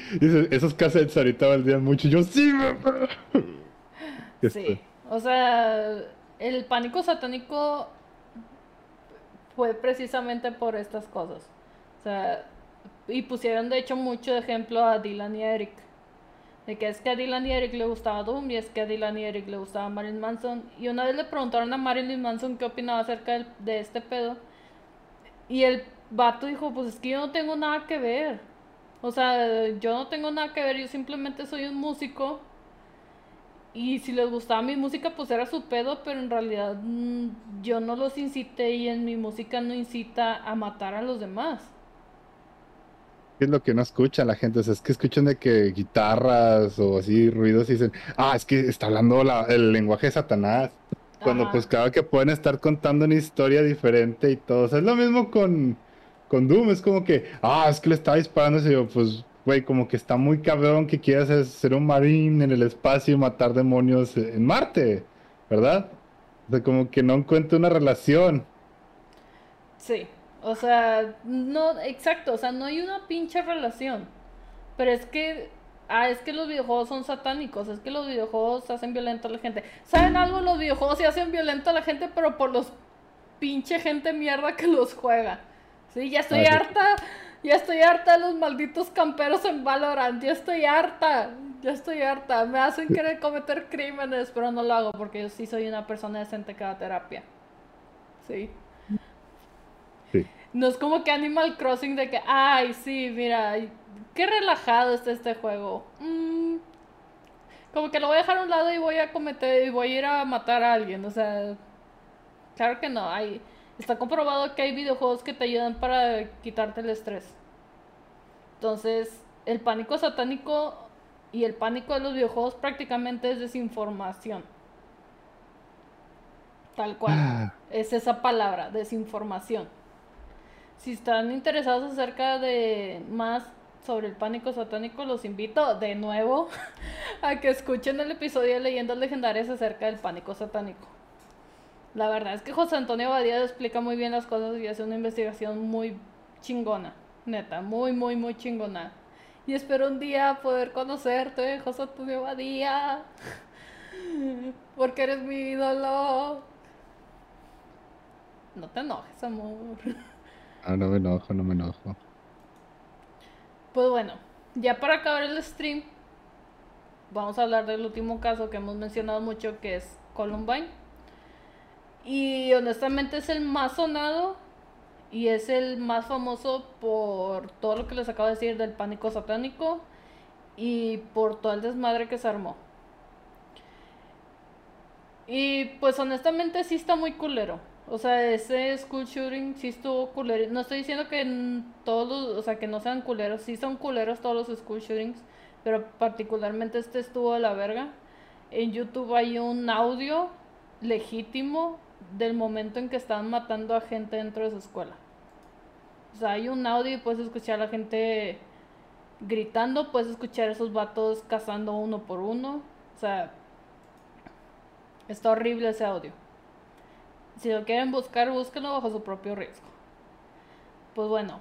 [SPEAKER 2] esos cassettes ahorita valdrían mucho. Y yo, sí, mamá.
[SPEAKER 1] Sí. O sea, el pánico satánico fue precisamente por estas cosas. O sea, y pusieron de hecho mucho ejemplo a Dylan y Eric. De que es que a Dylan y Eric le gustaba Doom y es que a Dylan y Eric le gustaba Marilyn Manson. Y una vez le preguntaron a Marilyn Manson qué opinaba acerca de, este pedo. Y el vato dijo, pues es que yo no tengo nada que ver. O sea, yo no tengo nada que ver, yo simplemente soy un músico. Y si les gustaba mi música, pues era su pedo, pero en realidad mm, yo no los incité y en mi música no incita a matar a los demás.
[SPEAKER 2] ¿Qué es lo que no escucha la gente? O sea, es que escuchan de que guitarras o así ruidos y dicen, ah, es que está hablando el lenguaje de Satanás. Cuando pues claro que pueden estar contando una historia diferente y todo. O sea, es lo mismo con, con Doom. Es como que, ah, es que le está disparando. Y yo, pues, güey, como que está muy cabrón que quieras ser un marín en el espacio y matar demonios en Marte, ¿verdad? O sea, como que no encuentra una relación.
[SPEAKER 1] Sí. O sea, no, exacto, o sea, no hay una pinche relación. Pero es que, ah, es que los videojuegos son satánicos, es que los videojuegos hacen violento a la gente. ¿Saben algo? Los videojuegos sí hacen violento a la gente, pero por los pinche gente mierda que los juega. Sí, ya estoy ah, harta, ya estoy harta de los malditos camperos en Valorant, ya estoy harta, ya estoy harta. Me hacen querer cometer crímenes, pero no lo hago porque yo sí soy una persona decente que da terapia. Sí. No es como que Animal Crossing de que, ay, sí, mira, qué relajado está este juego. Mm, como que lo voy a dejar a un lado y voy a cometer, y voy a ir a matar a alguien. O sea, claro que no. Hay, está comprobado que hay videojuegos que te ayudan para quitarte el estrés. Entonces, el pánico satánico y el pánico de los videojuegos prácticamente es desinformación. Tal cual. Ah. Es esa palabra, desinformación si están interesados acerca de más sobre el pánico satánico, los invito de nuevo a que escuchen el episodio de Leyendas Legendarias acerca del pánico satánico. La verdad es que José Antonio Badía explica muy bien las cosas y hace una investigación muy chingona, neta, muy, muy, muy chingona. Y espero un día poder conocerte, José Antonio Badía, porque eres mi ídolo. No te enojes, amor.
[SPEAKER 2] Ah, no me enojo, no me enojo.
[SPEAKER 1] Pues bueno, ya para acabar el stream, vamos a hablar del último caso que hemos mencionado mucho, que es Columbine. Y honestamente es el más sonado y es el más famoso por todo lo que les acabo de decir del pánico satánico y por todo el desmadre que se armó. Y pues honestamente sí está muy culero. O sea, ese school shooting sí estuvo culero. No estoy diciendo que todos, o sea, que no sean culeros. Sí son culeros todos los school shootings, pero particularmente este estuvo a la verga. En YouTube hay un audio legítimo del momento en que estaban matando a gente dentro de su escuela. O sea, hay un audio y puedes escuchar a la gente gritando, puedes escuchar esos vatos cazando uno por uno. O sea, está horrible ese audio. Si lo quieren buscar, búsquenlo bajo su propio riesgo. Pues bueno,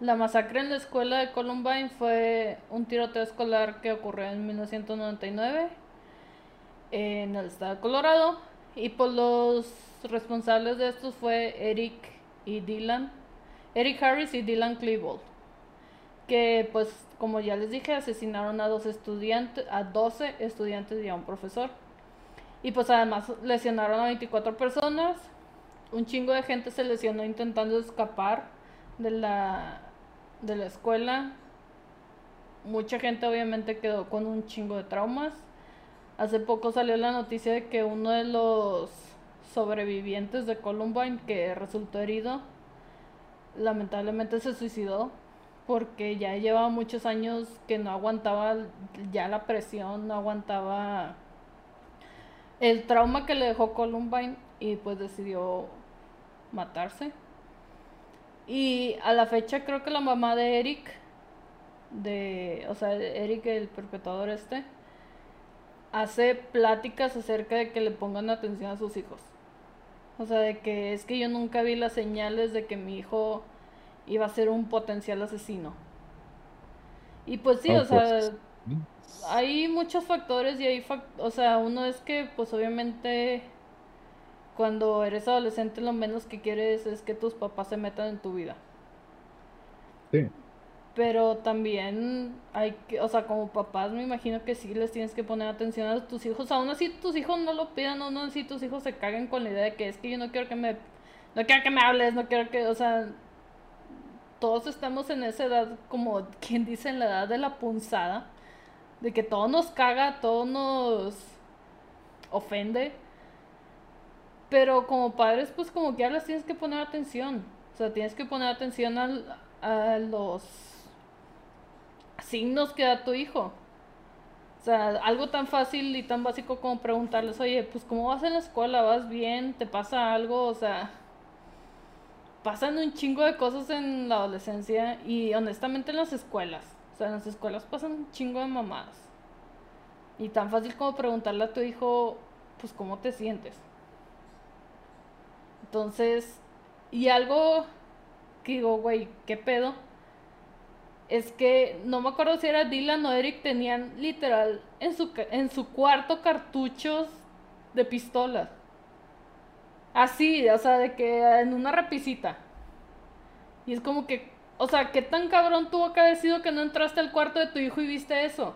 [SPEAKER 1] la masacre en la escuela de Columbine fue un tiroteo escolar que ocurrió en 1999 en el estado de Colorado y por los responsables de estos fue Eric y Dylan, Eric Harris y Dylan Klebold, que pues como ya les dije asesinaron a dos estudiantes, a 12 estudiantes y a un profesor. Y pues además lesionaron a 24 personas. Un chingo de gente se lesionó intentando escapar de la de la escuela. Mucha gente obviamente quedó con un chingo de traumas. Hace poco salió la noticia de que uno de los sobrevivientes de Columbine que resultó herido lamentablemente se suicidó porque ya llevaba muchos años que no aguantaba ya la presión, no aguantaba el trauma que le dejó Columbine y pues decidió matarse. Y a la fecha creo que la mamá de Eric, de, o sea, Eric el perpetuador este, hace pláticas acerca de que le pongan atención a sus hijos. O sea, de que es que yo nunca vi las señales de que mi hijo iba a ser un potencial asesino. Y pues sí, o sea, pues, hay muchos factores y hay, o sea, uno es que pues obviamente cuando eres adolescente lo menos que quieres es que tus papás se metan en tu vida. Sí. Pero también hay que, o sea, como papás me imagino que sí les tienes que poner atención a tus hijos. Aún así tus hijos no lo pidan, aún así tus hijos se caguen con la idea de que es que yo no quiero que me, no quiero que me hables, no quiero que, o sea, todos estamos en esa edad, como quien dice, en la edad de la punzada, de que todo nos caga, todo nos ofende. Pero como padres, pues como que ya les tienes que poner atención. O sea, tienes que poner atención a los signos que da tu hijo. O sea, algo tan fácil y tan básico como preguntarles, oye, pues ¿cómo vas en la escuela? ¿Vas bien? ¿Te pasa algo? O sea, pasan un chingo de cosas en la adolescencia y honestamente en las escuelas. O sea, en las escuelas pasan un chingo de mamadas. Y tan fácil como preguntarle a tu hijo, pues ¿cómo te sientes? Entonces, y algo que digo, güey, ¿qué pedo? Es que no me acuerdo si era Dylan o Eric, tenían literal en su, en su cuarto cartuchos de pistolas. Así, o sea, de que en una repisita. Y es como que, o sea, ¿qué tan cabrón tuvo que haber sido que no entraste al cuarto de tu hijo y viste eso?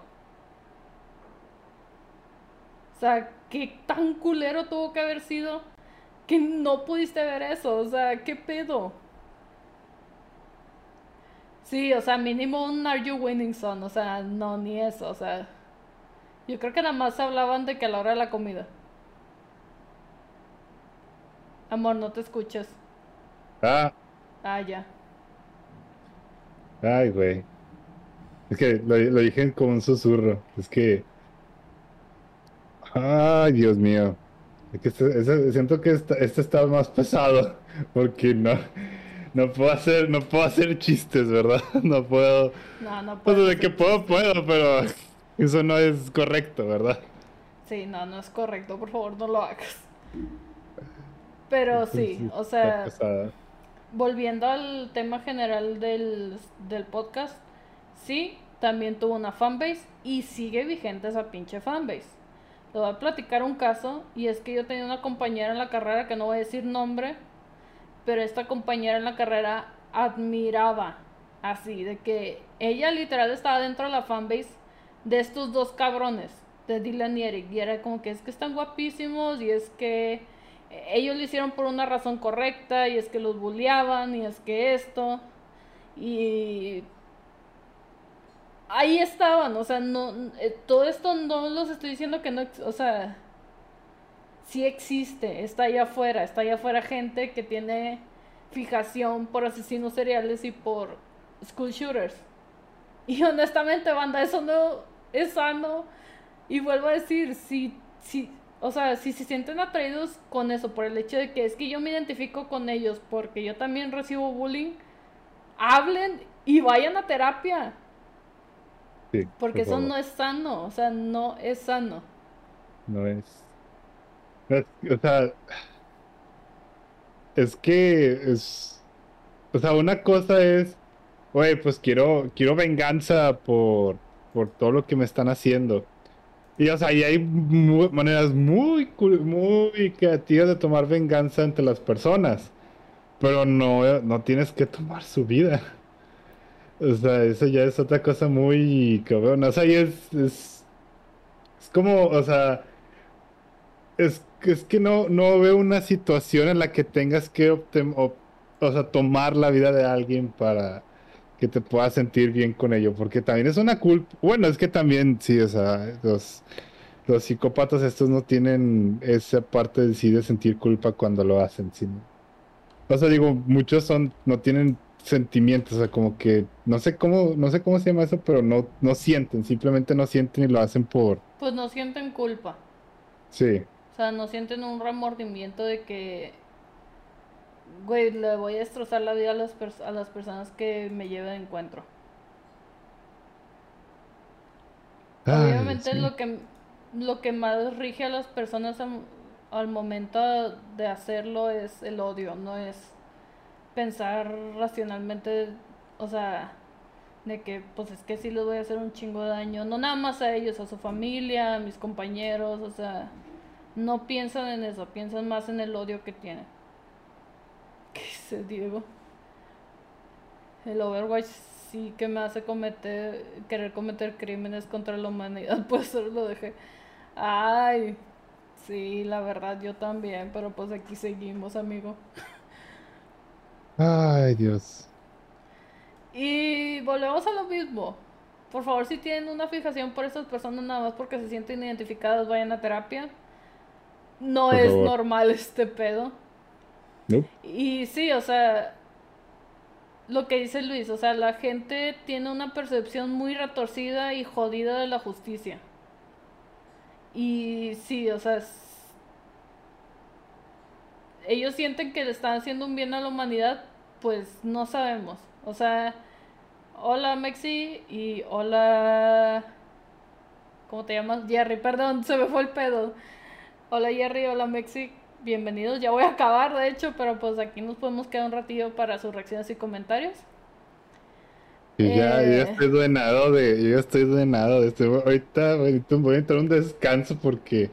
[SPEAKER 1] O sea, ¿qué tan culero tuvo que haber sido que no pudiste ver eso? O sea, ¿qué pedo? Sí, o sea, mínimo un Are You Winning Son, o sea, no, ni eso, o sea. Yo creo que nada más hablaban de que a la hora de la comida. Amor, no te escuchas.
[SPEAKER 2] Ah.
[SPEAKER 1] Ah, ya.
[SPEAKER 2] Ay, güey. Es que lo, dije como un susurro. Es que. Ay, Dios mío. Es que este, siento que este, este está más pesado. Porque no no puedo hacer, no puedo hacer chistes, ¿verdad? No puedo.
[SPEAKER 1] No, no
[SPEAKER 2] puedo. Pues de que puedo, puedo, pero eso no es correcto, ¿verdad?
[SPEAKER 1] Sí, no, no es correcto. Por favor, no lo hagas. Pero sí, o sea, volviendo al tema general del, del podcast, sí, también tuvo una fanbase y sigue vigente esa pinche fanbase. Le voy a platicar un caso y es que yo tenía una compañera en la carrera que no voy a decir nombre, pero esta compañera en la carrera admiraba así, de que ella literal estaba dentro de la fanbase de estos dos cabrones, de Dylan y Eric, y era como que es que están guapísimos y es que ellos lo hicieron por una razón correcta y es que los bulleaban y es que esto y ahí estaban, o sea, no eh, todo esto no los estoy diciendo que no, o sea, sí existe, está allá afuera, está allá afuera gente que tiene fijación por asesinos seriales y por school shooters. Y honestamente, banda, eso no es sano. Y vuelvo a decir, si, si, o sea, si se sienten atraídos con eso, por el hecho de que es que yo me identifico con ellos, porque yo también recibo bullying, hablen y vayan a terapia. porque eso no es sano, o sea, no es sano.
[SPEAKER 2] No es. O sea, es que es. O sea, una cosa es. Oye, pues quiero, quiero venganza por, por todo lo que me están haciendo. Y o sea, ahí hay maneras muy, muy creativas de tomar venganza entre las personas. Pero no, no tienes que tomar su vida. O sea, eso ya es otra cosa muy cabrón. O sea, es, es, es como, o sea, es, es que no, no veo una situación en la que tengas que o, o sea, tomar la vida de alguien para que te puedas sentir bien con ello, porque también es una culpa. Bueno, es que también, sí, o sea, los, los psicópatas estos no tienen esa parte de sí de sentir culpa cuando lo hacen. Sino, o sea, digo, muchos son, no tienen sentimientos, o sea, como que, no sé cómo, no sé cómo se llama eso, pero no, no sienten, simplemente no sienten y lo hacen por...
[SPEAKER 1] Pues no sienten culpa.
[SPEAKER 2] Sí.
[SPEAKER 1] O sea, no sienten un remordimiento de que güey, le voy a destrozar la vida a las, a las personas que me lleven de encuentro. Obviamente lo que lo que más rige a las personas al, momento de hacerlo es el odio, no es pensar racionalmente, o sea, de que pues es que sí les voy a hacer un chingo de daño, no nada más a ellos, a su familia, a mis compañeros, o sea, no piensan en eso, piensan más en el odio que tienen. ¿Qué dice Diego? El Overwatch sí que me hace cometer, querer cometer crímenes contra la humanidad, pues lo dejé. Ay, sí, la verdad yo también, pero pues aquí seguimos, amigo.
[SPEAKER 2] Ay, Dios.
[SPEAKER 1] Y volvemos a lo mismo. Por favor, si tienen una fijación por estas personas nada más porque se sienten identificadas, vayan a terapia. No es normal este pedo. Y sí, o sea, lo que dice Luis, o sea, la gente tiene una percepción muy retorcida y jodida de la justicia. Y sí, o sea, ellos sienten que le están haciendo un bien a la humanidad, pues no sabemos. O sea, hola Mexi y hola... ¿Cómo te llamas? Jerry, perdón, se me fue el pedo. Hola Jerry, hola Mexi bienvenidos. Ya voy a acabar, de hecho, pero pues aquí nos podemos quedar un ratillo para sus reacciones y comentarios.
[SPEAKER 2] Y ya, ya eh, estoy duenado de, yo estoy duenado de este, ahorita, voy a entrar un descanso porque...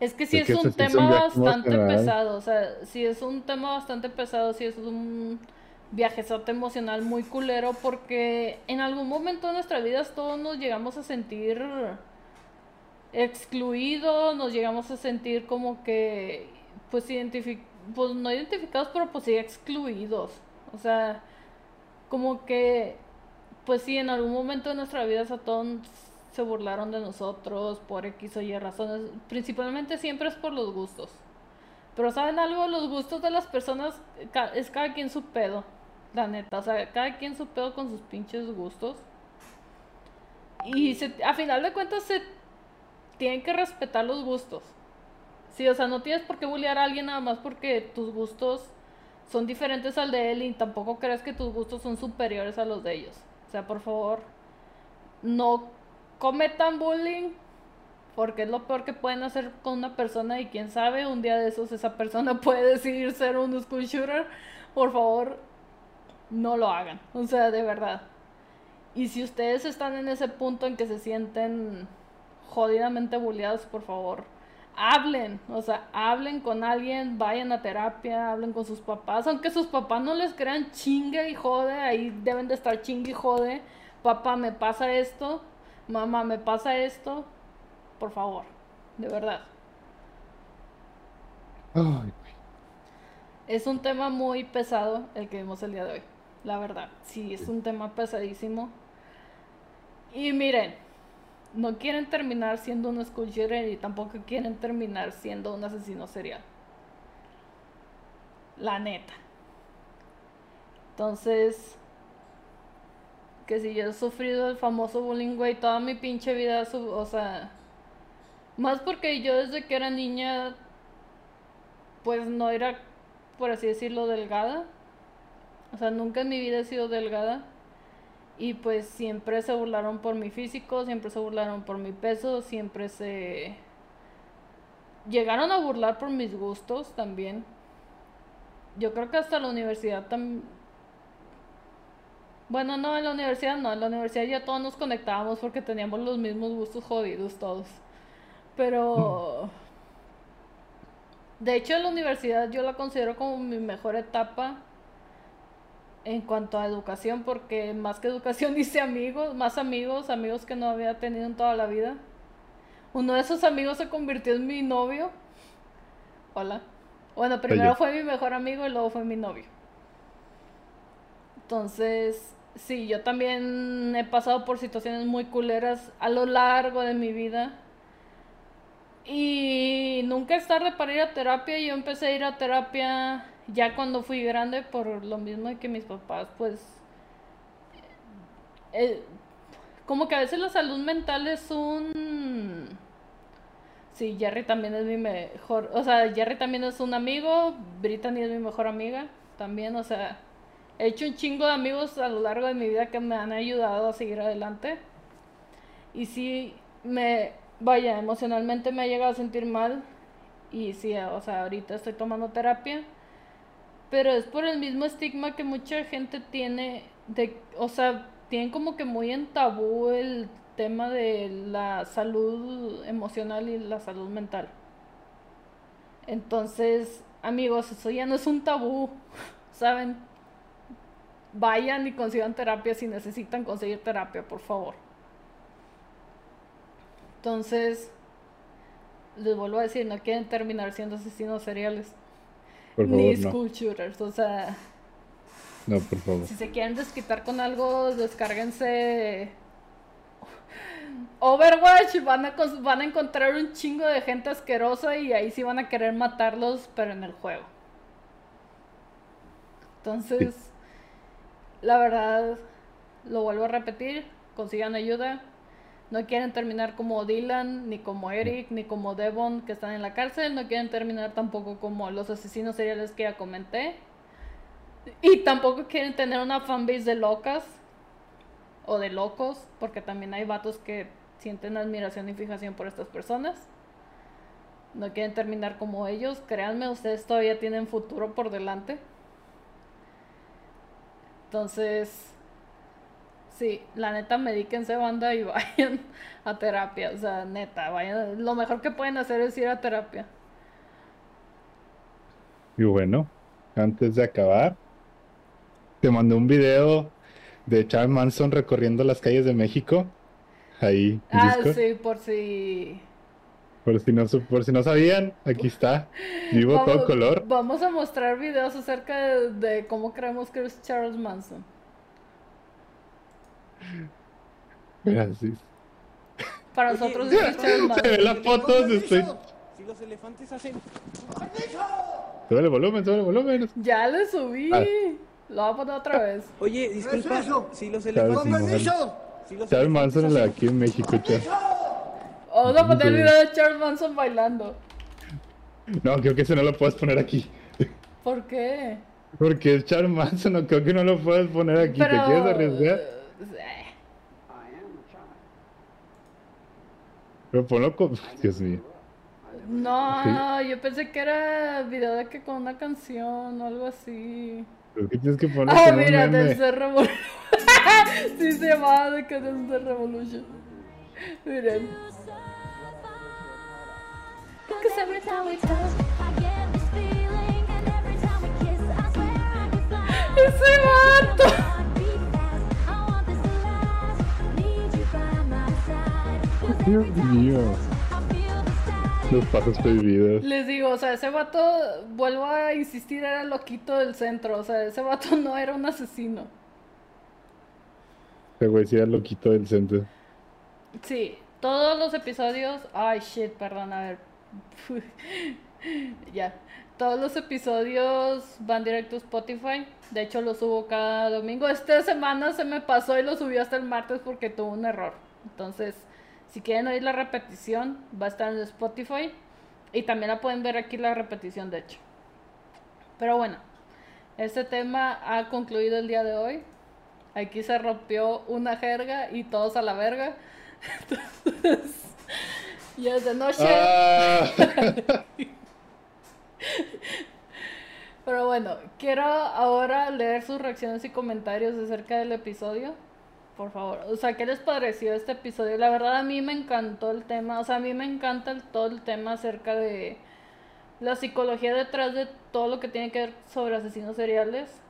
[SPEAKER 1] Es que sí es un tema bastante pesado, o sea, si es un tema bastante pesado, si es un viajezote emocional muy culero porque en algún momento de nuestras vidas todos nos llegamos a sentir excluidos, nos llegamos a sentir como que pues, pues no identificados, pero pues sí excluidos. O sea, como que, pues sí, en algún momento de nuestra vida todos se burlaron de nosotros por X o Y razones. Principalmente siempre es por los gustos. Pero ¿saben algo? Los gustos de las personas es cada quien su pedo. La neta, o sea, cada quien su pedo con sus pinches gustos. Y a final de cuentas se tienen que respetar los gustos. Sí, o sea, no tienes por qué bullear a alguien nada más porque tus gustos son diferentes al de él y tampoco crees que tus gustos son superiores a los de ellos. O sea, por favor, no cometan bullying Porque es lo peor que pueden hacer con una persona y quién sabe, un día de esos esa persona puede decidir ser un school shooter. Por favor, no lo hagan. O sea, de verdad. Y si ustedes están en ese punto en que se sienten jodidamente bulleados, por favor, hablen, o sea, hablen con alguien, vayan a terapia, hablen con sus papás, aunque sus papás no les crean chingue y jode, ahí deben de estar chingue y jode, papá, me pasa esto, mamá, me pasa esto, por favor, de verdad. Es un tema muy pesado el que vimos el día de hoy, la verdad, sí, es un tema pesadísimo. Y miren, no quieren terminar siendo un school y tampoco quieren terminar siendo un asesino serial. La neta. Entonces, que si yo he sufrido el famoso bullying, güey, toda mi pinche vida, o sea, más porque yo desde que era niña, pues no era, por así decirlo, delgada. O sea, nunca en mi vida he sido delgada. Y pues siempre se burlaron por mi físico, siempre se burlaron por mi peso, siempre se... Llegaron a burlar por mis gustos también. Yo creo que hasta la universidad también... Bueno, no, en la universidad no, en la universidad ya todos nos conectábamos porque teníamos los mismos gustos jodidos todos. Pero... De hecho, la universidad yo la considero como mi mejor etapa en cuanto a educación, porque más que educación hice amigos, más amigos, amigos que no había tenido en toda la vida. Uno de esos amigos se convirtió en mi novio. Hola. Bueno, primero fue mi mejor amigo y luego fue mi novio. Entonces, sí, yo también he pasado por situaciones muy culeras a lo largo de mi vida. Y nunca es tarde para ir a terapia. Yo empecé a ir a terapia ya cuando fui grande, por lo mismo de que mis papás, pues, eh, como que a veces la salud mental es un... Sí, Jerry también es mi mejor, o sea, Jerry también es un amigo, Brittany es mi mejor amiga, también, o sea, he hecho un chingo de amigos a lo largo de mi vida que me han ayudado a seguir adelante. Y sí, me, vaya, emocionalmente me ha llegado a sentir mal. Y sí, o sea, ahorita estoy tomando terapia pero es por el mismo estigma que mucha gente tiene de, o sea, tienen como que muy en tabú el tema de la salud emocional y la salud mental. Entonces, amigos, eso ya no es un tabú, ¿saben? Vayan y consigan terapia si necesitan conseguir terapia, por favor. Entonces, les vuelvo a decir, no quieren terminar siendo asesinos seriales. Ni school shooters, o sea.
[SPEAKER 2] No, por favor.
[SPEAKER 1] Si se quieren desquitar con algo, descárguense. Overwatch, van a, van a encontrar un chingo de gente asquerosa y ahí sí van a querer matarlos, pero en el juego. Entonces, la verdad, lo vuelvo a repetir, consigan ayuda, no quieren terminar como Dylan, ni como Eric, ni como Devon, que están en la cárcel. No quieren terminar tampoco como los asesinos seriales que ya comenté. Y tampoco quieren tener una fanbase de locas o de locos, porque también hay vatos que sienten admiración y fijación por estas personas. No quieren terminar como ellos. Créanme, ustedes todavía tienen futuro por delante. Entonces, Sí, la neta, medíquense banda y vayan a terapia. O sea, neta, vayan. Lo mejor que pueden hacer es ir a terapia.
[SPEAKER 2] Y bueno, antes de acabar, te mandé un video de Charles Manson recorriendo las calles de México. Ahí.
[SPEAKER 1] Ah, sí, por si.
[SPEAKER 2] Por si, no, por si no sabían, aquí está. Vivo todo color.
[SPEAKER 1] Vamos a mostrar videos acerca de, de cómo creemos que es Charles Manson.
[SPEAKER 2] Gracias.
[SPEAKER 1] Para nosotros es
[SPEAKER 2] Se ve las fotos, estoy...
[SPEAKER 3] Si los elefantes hacen...
[SPEAKER 2] Sube el volumen, sube el volumen.
[SPEAKER 1] Ya le subí. Ah. Lo voy a poner otra vez.
[SPEAKER 3] Oye, disculpa, si los elefantes...
[SPEAKER 2] Si los Charles Manson aquí en México, Charles.
[SPEAKER 1] Vamos a poner el video de Charles Manson bailando.
[SPEAKER 2] No, creo que ese no lo puedes poner aquí.
[SPEAKER 1] ¿Por qué?
[SPEAKER 2] Porque es Charles Manson, no creo que no lo puedes poner aquí. ¿Te quieres arriesgar? Pero ponlo con... Dios mío.
[SPEAKER 1] No, yo pensé que era video de que con una canción o algo así.
[SPEAKER 2] ¿Pero qué tienes que poner
[SPEAKER 1] Ah, mira,
[SPEAKER 2] meme?
[SPEAKER 1] Dance Revolution. sí se llamaba de que Dance Revolution. Miren. Ese vato.
[SPEAKER 2] Dios mío. Los pasos prohibidos.
[SPEAKER 1] Les digo, o sea, ese vato, vuelvo a insistir, era loquito del centro. O sea, ese vato no era un asesino.
[SPEAKER 2] Ese güey sí era loquito del centro.
[SPEAKER 1] Sí, todos los episodios. Ay, shit, perdón, a ver. ya. Todos los episodios van directo a Spotify. De hecho, los subo cada domingo. Esta semana se me pasó y lo subí hasta el martes porque tuvo un error. Entonces, si quieren oír la repetición, va a estar en Spotify. Y también la pueden ver aquí la repetición, de hecho. Pero bueno, este tema ha concluido el día de hoy. Aquí se rompió una jerga y todos a la verga. Entonces, ya es de noche.
[SPEAKER 2] Ah.
[SPEAKER 1] Pero bueno, quiero ahora leer sus reacciones y comentarios acerca del episodio. Por favor, o sea, ¿qué les pareció este episodio? La verdad a mí me encantó el tema, o sea, a mí me encanta todo el tema acerca de la psicología detrás de todo lo que tiene que ver sobre asesinos seriales.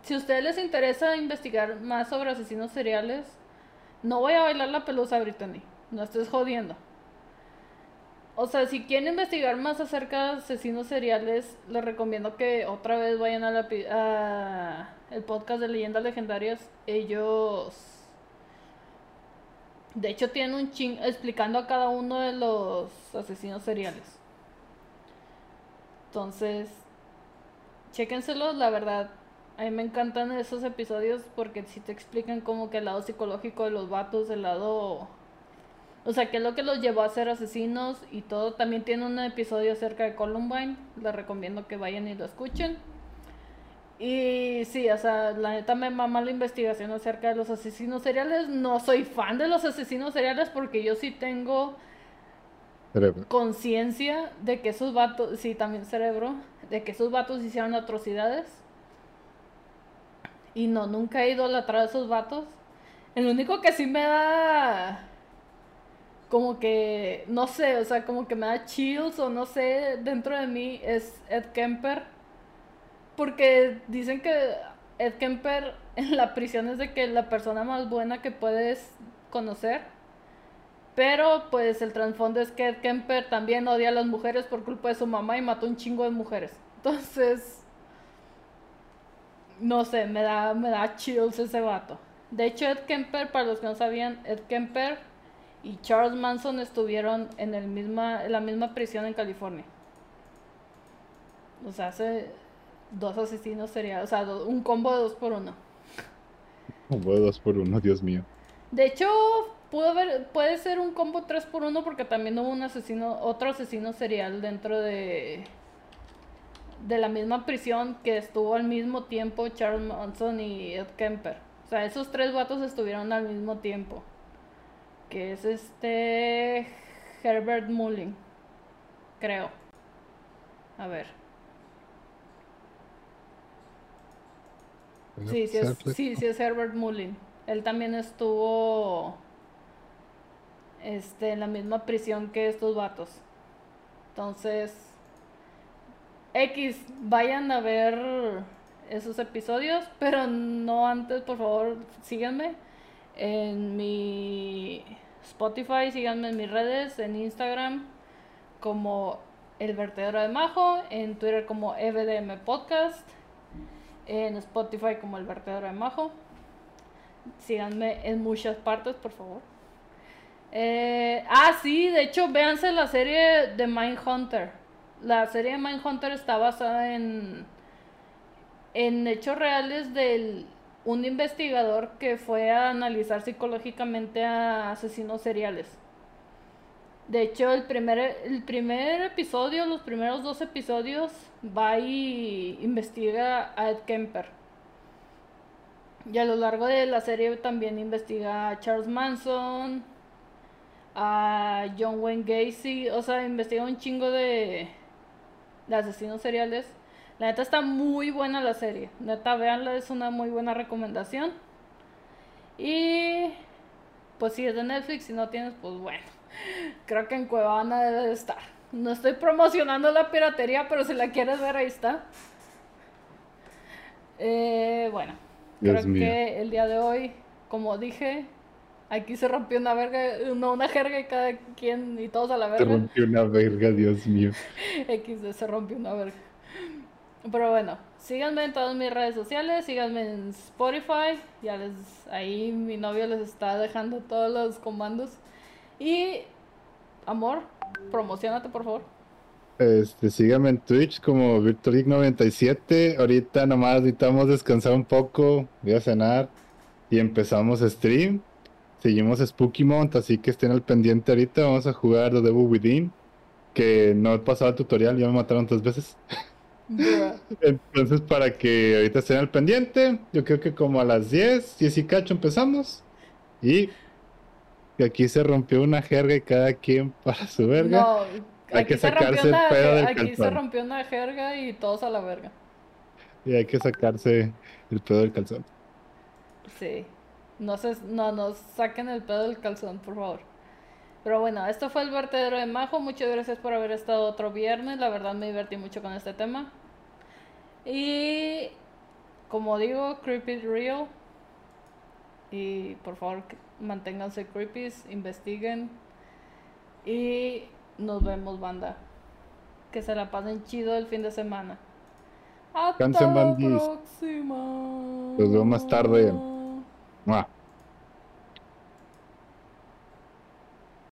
[SPEAKER 1] Si a ustedes les interesa investigar más sobre asesinos seriales, no voy a bailar la pelusa, Brittany. No estés jodiendo. O sea, si quieren investigar más acerca de asesinos seriales, les recomiendo que otra vez vayan a la el podcast de leyendas legendarias. Ellos de hecho tienen un ching explicando a cada uno de los asesinos seriales. Entonces, chéquenselos, la verdad. A mí me encantan esos episodios porque sí te explican como que el lado psicológico de los vatos, el lado o sea, qué es lo que los llevó a ser asesinos y todo. También tiene un episodio acerca de Columbine. Les recomiendo que vayan y lo escuchen. Y sí, o sea, la neta me mama la investigación acerca de los asesinos seriales. No soy fan de los asesinos seriales porque yo sí tengo conciencia de que esos vatos, sí, también cerebro, de que esos vatos hicieron atrocidades. Y no, nunca he idolatrado a esos vatos. El único que sí me da como que, no sé, o sea, como que me da chills o no sé, dentro de mí es Ed Kemper. Porque dicen que Ed Kemper en la prisión es de que la persona más buena que puedes conocer. Pero pues el trasfondo es que Ed Kemper también odia a las mujeres por culpa de su mamá y mató un chingo de mujeres. Entonces, no sé, me da, me da chills ese vato. De hecho, Ed Kemper, para los que no sabían, Ed Kemper y Charles Manson estuvieron en, el misma, en la misma prisión en California. O sea, hace dos asesinos seriales, o sea, do- un combo de dos por uno.
[SPEAKER 2] Como de dos por uno, Dios mío.
[SPEAKER 1] De hecho, pudo haber, puede ser un combo 3 por 1 porque también hubo un asesino, otro asesino serial dentro de de la misma prisión que estuvo al mismo tiempo Charles Manson y Ed Kemper. O sea, esos tres vatos estuvieron al mismo tiempo. Que es este Herbert Mullin, creo. A ver. Sí, sí es, sí, sí es Herbert Mullin. Él también estuvo este, en la misma prisión que estos vatos. Entonces, X, vayan a ver esos episodios, pero no antes, por favor, síganme en mi Spotify, síganme en mis redes, en Instagram como El Vertedero de Majo, en Twitter como EVDM Podcast, en Spotify como El Vertedero de Majo. Síganme en muchas partes, por favor. Eh, ah, sí, de hecho, véanse la serie de Mindhunter. La serie de Mindhunter está basada en, en hechos reales de un investigador que fue a analizar psicológicamente a asesinos seriales. De hecho, el primer, el primer episodio, los primeros dos episodios, va y investiga a Ed Kemper. Y a lo largo de la serie también investiga a Charles Manson, a John Wayne Gacy, o sea, investiga un chingo de, de asesinos seriales. La neta está muy buena la serie. Neta, véanla, es una muy buena recomendación. Y pues si es de Netflix, si no tienes, pues bueno. Creo que en Cuevana debe de estar. No estoy promocionando la piratería, pero si la quieres ver, ahí está. Eh, bueno, creo que el día de hoy, como dije, aquí se rompió una verga, no, una jerga y cada quien y todos a la verga.
[SPEAKER 2] Se rompió una verga, Dios mío.
[SPEAKER 1] XD, se rompió una verga. Pero bueno, síganme en todas mis redes sociales, síganme en Spotify, ya les ahí mi novio les está dejando todos los comandos. Y amor, promocionate por favor.
[SPEAKER 2] Este, síganme en Twitch como VictorGeek97. Ahorita nomás necesitamos descansar un poco, voy a cenar y empezamos stream. Seguimos Spooky Mount, así que estén al pendiente ahorita. Vamos a jugar The Devil Within, que no he pasado el tutorial, ya me mataron tres veces. Entonces, para que ahorita estén al pendiente, yo creo que como a las 10, 10 y cacho empezamos. Y aquí se rompió una jerga y cada quien para su verga. No, hay que sacarse
[SPEAKER 1] el pedo del Aquí se rompió una jerga y todos a la verga.
[SPEAKER 2] Y hay que sacarse el pedo del calzón.
[SPEAKER 1] Sí. No, se, no nos saquen el pedo del calzón, por favor. Pero bueno, esto fue el vertedero de Majo. Muchas gracias por haber estado otro viernes. La verdad me divertí mucho con este tema. Y como digo, creepy real. Y por favor, manténganse creepy, investiguen. Y nos vemos, banda. Que se la pasen chido el fin de semana. Hasta la próxima.
[SPEAKER 2] Nos vemos más tarde. Mua.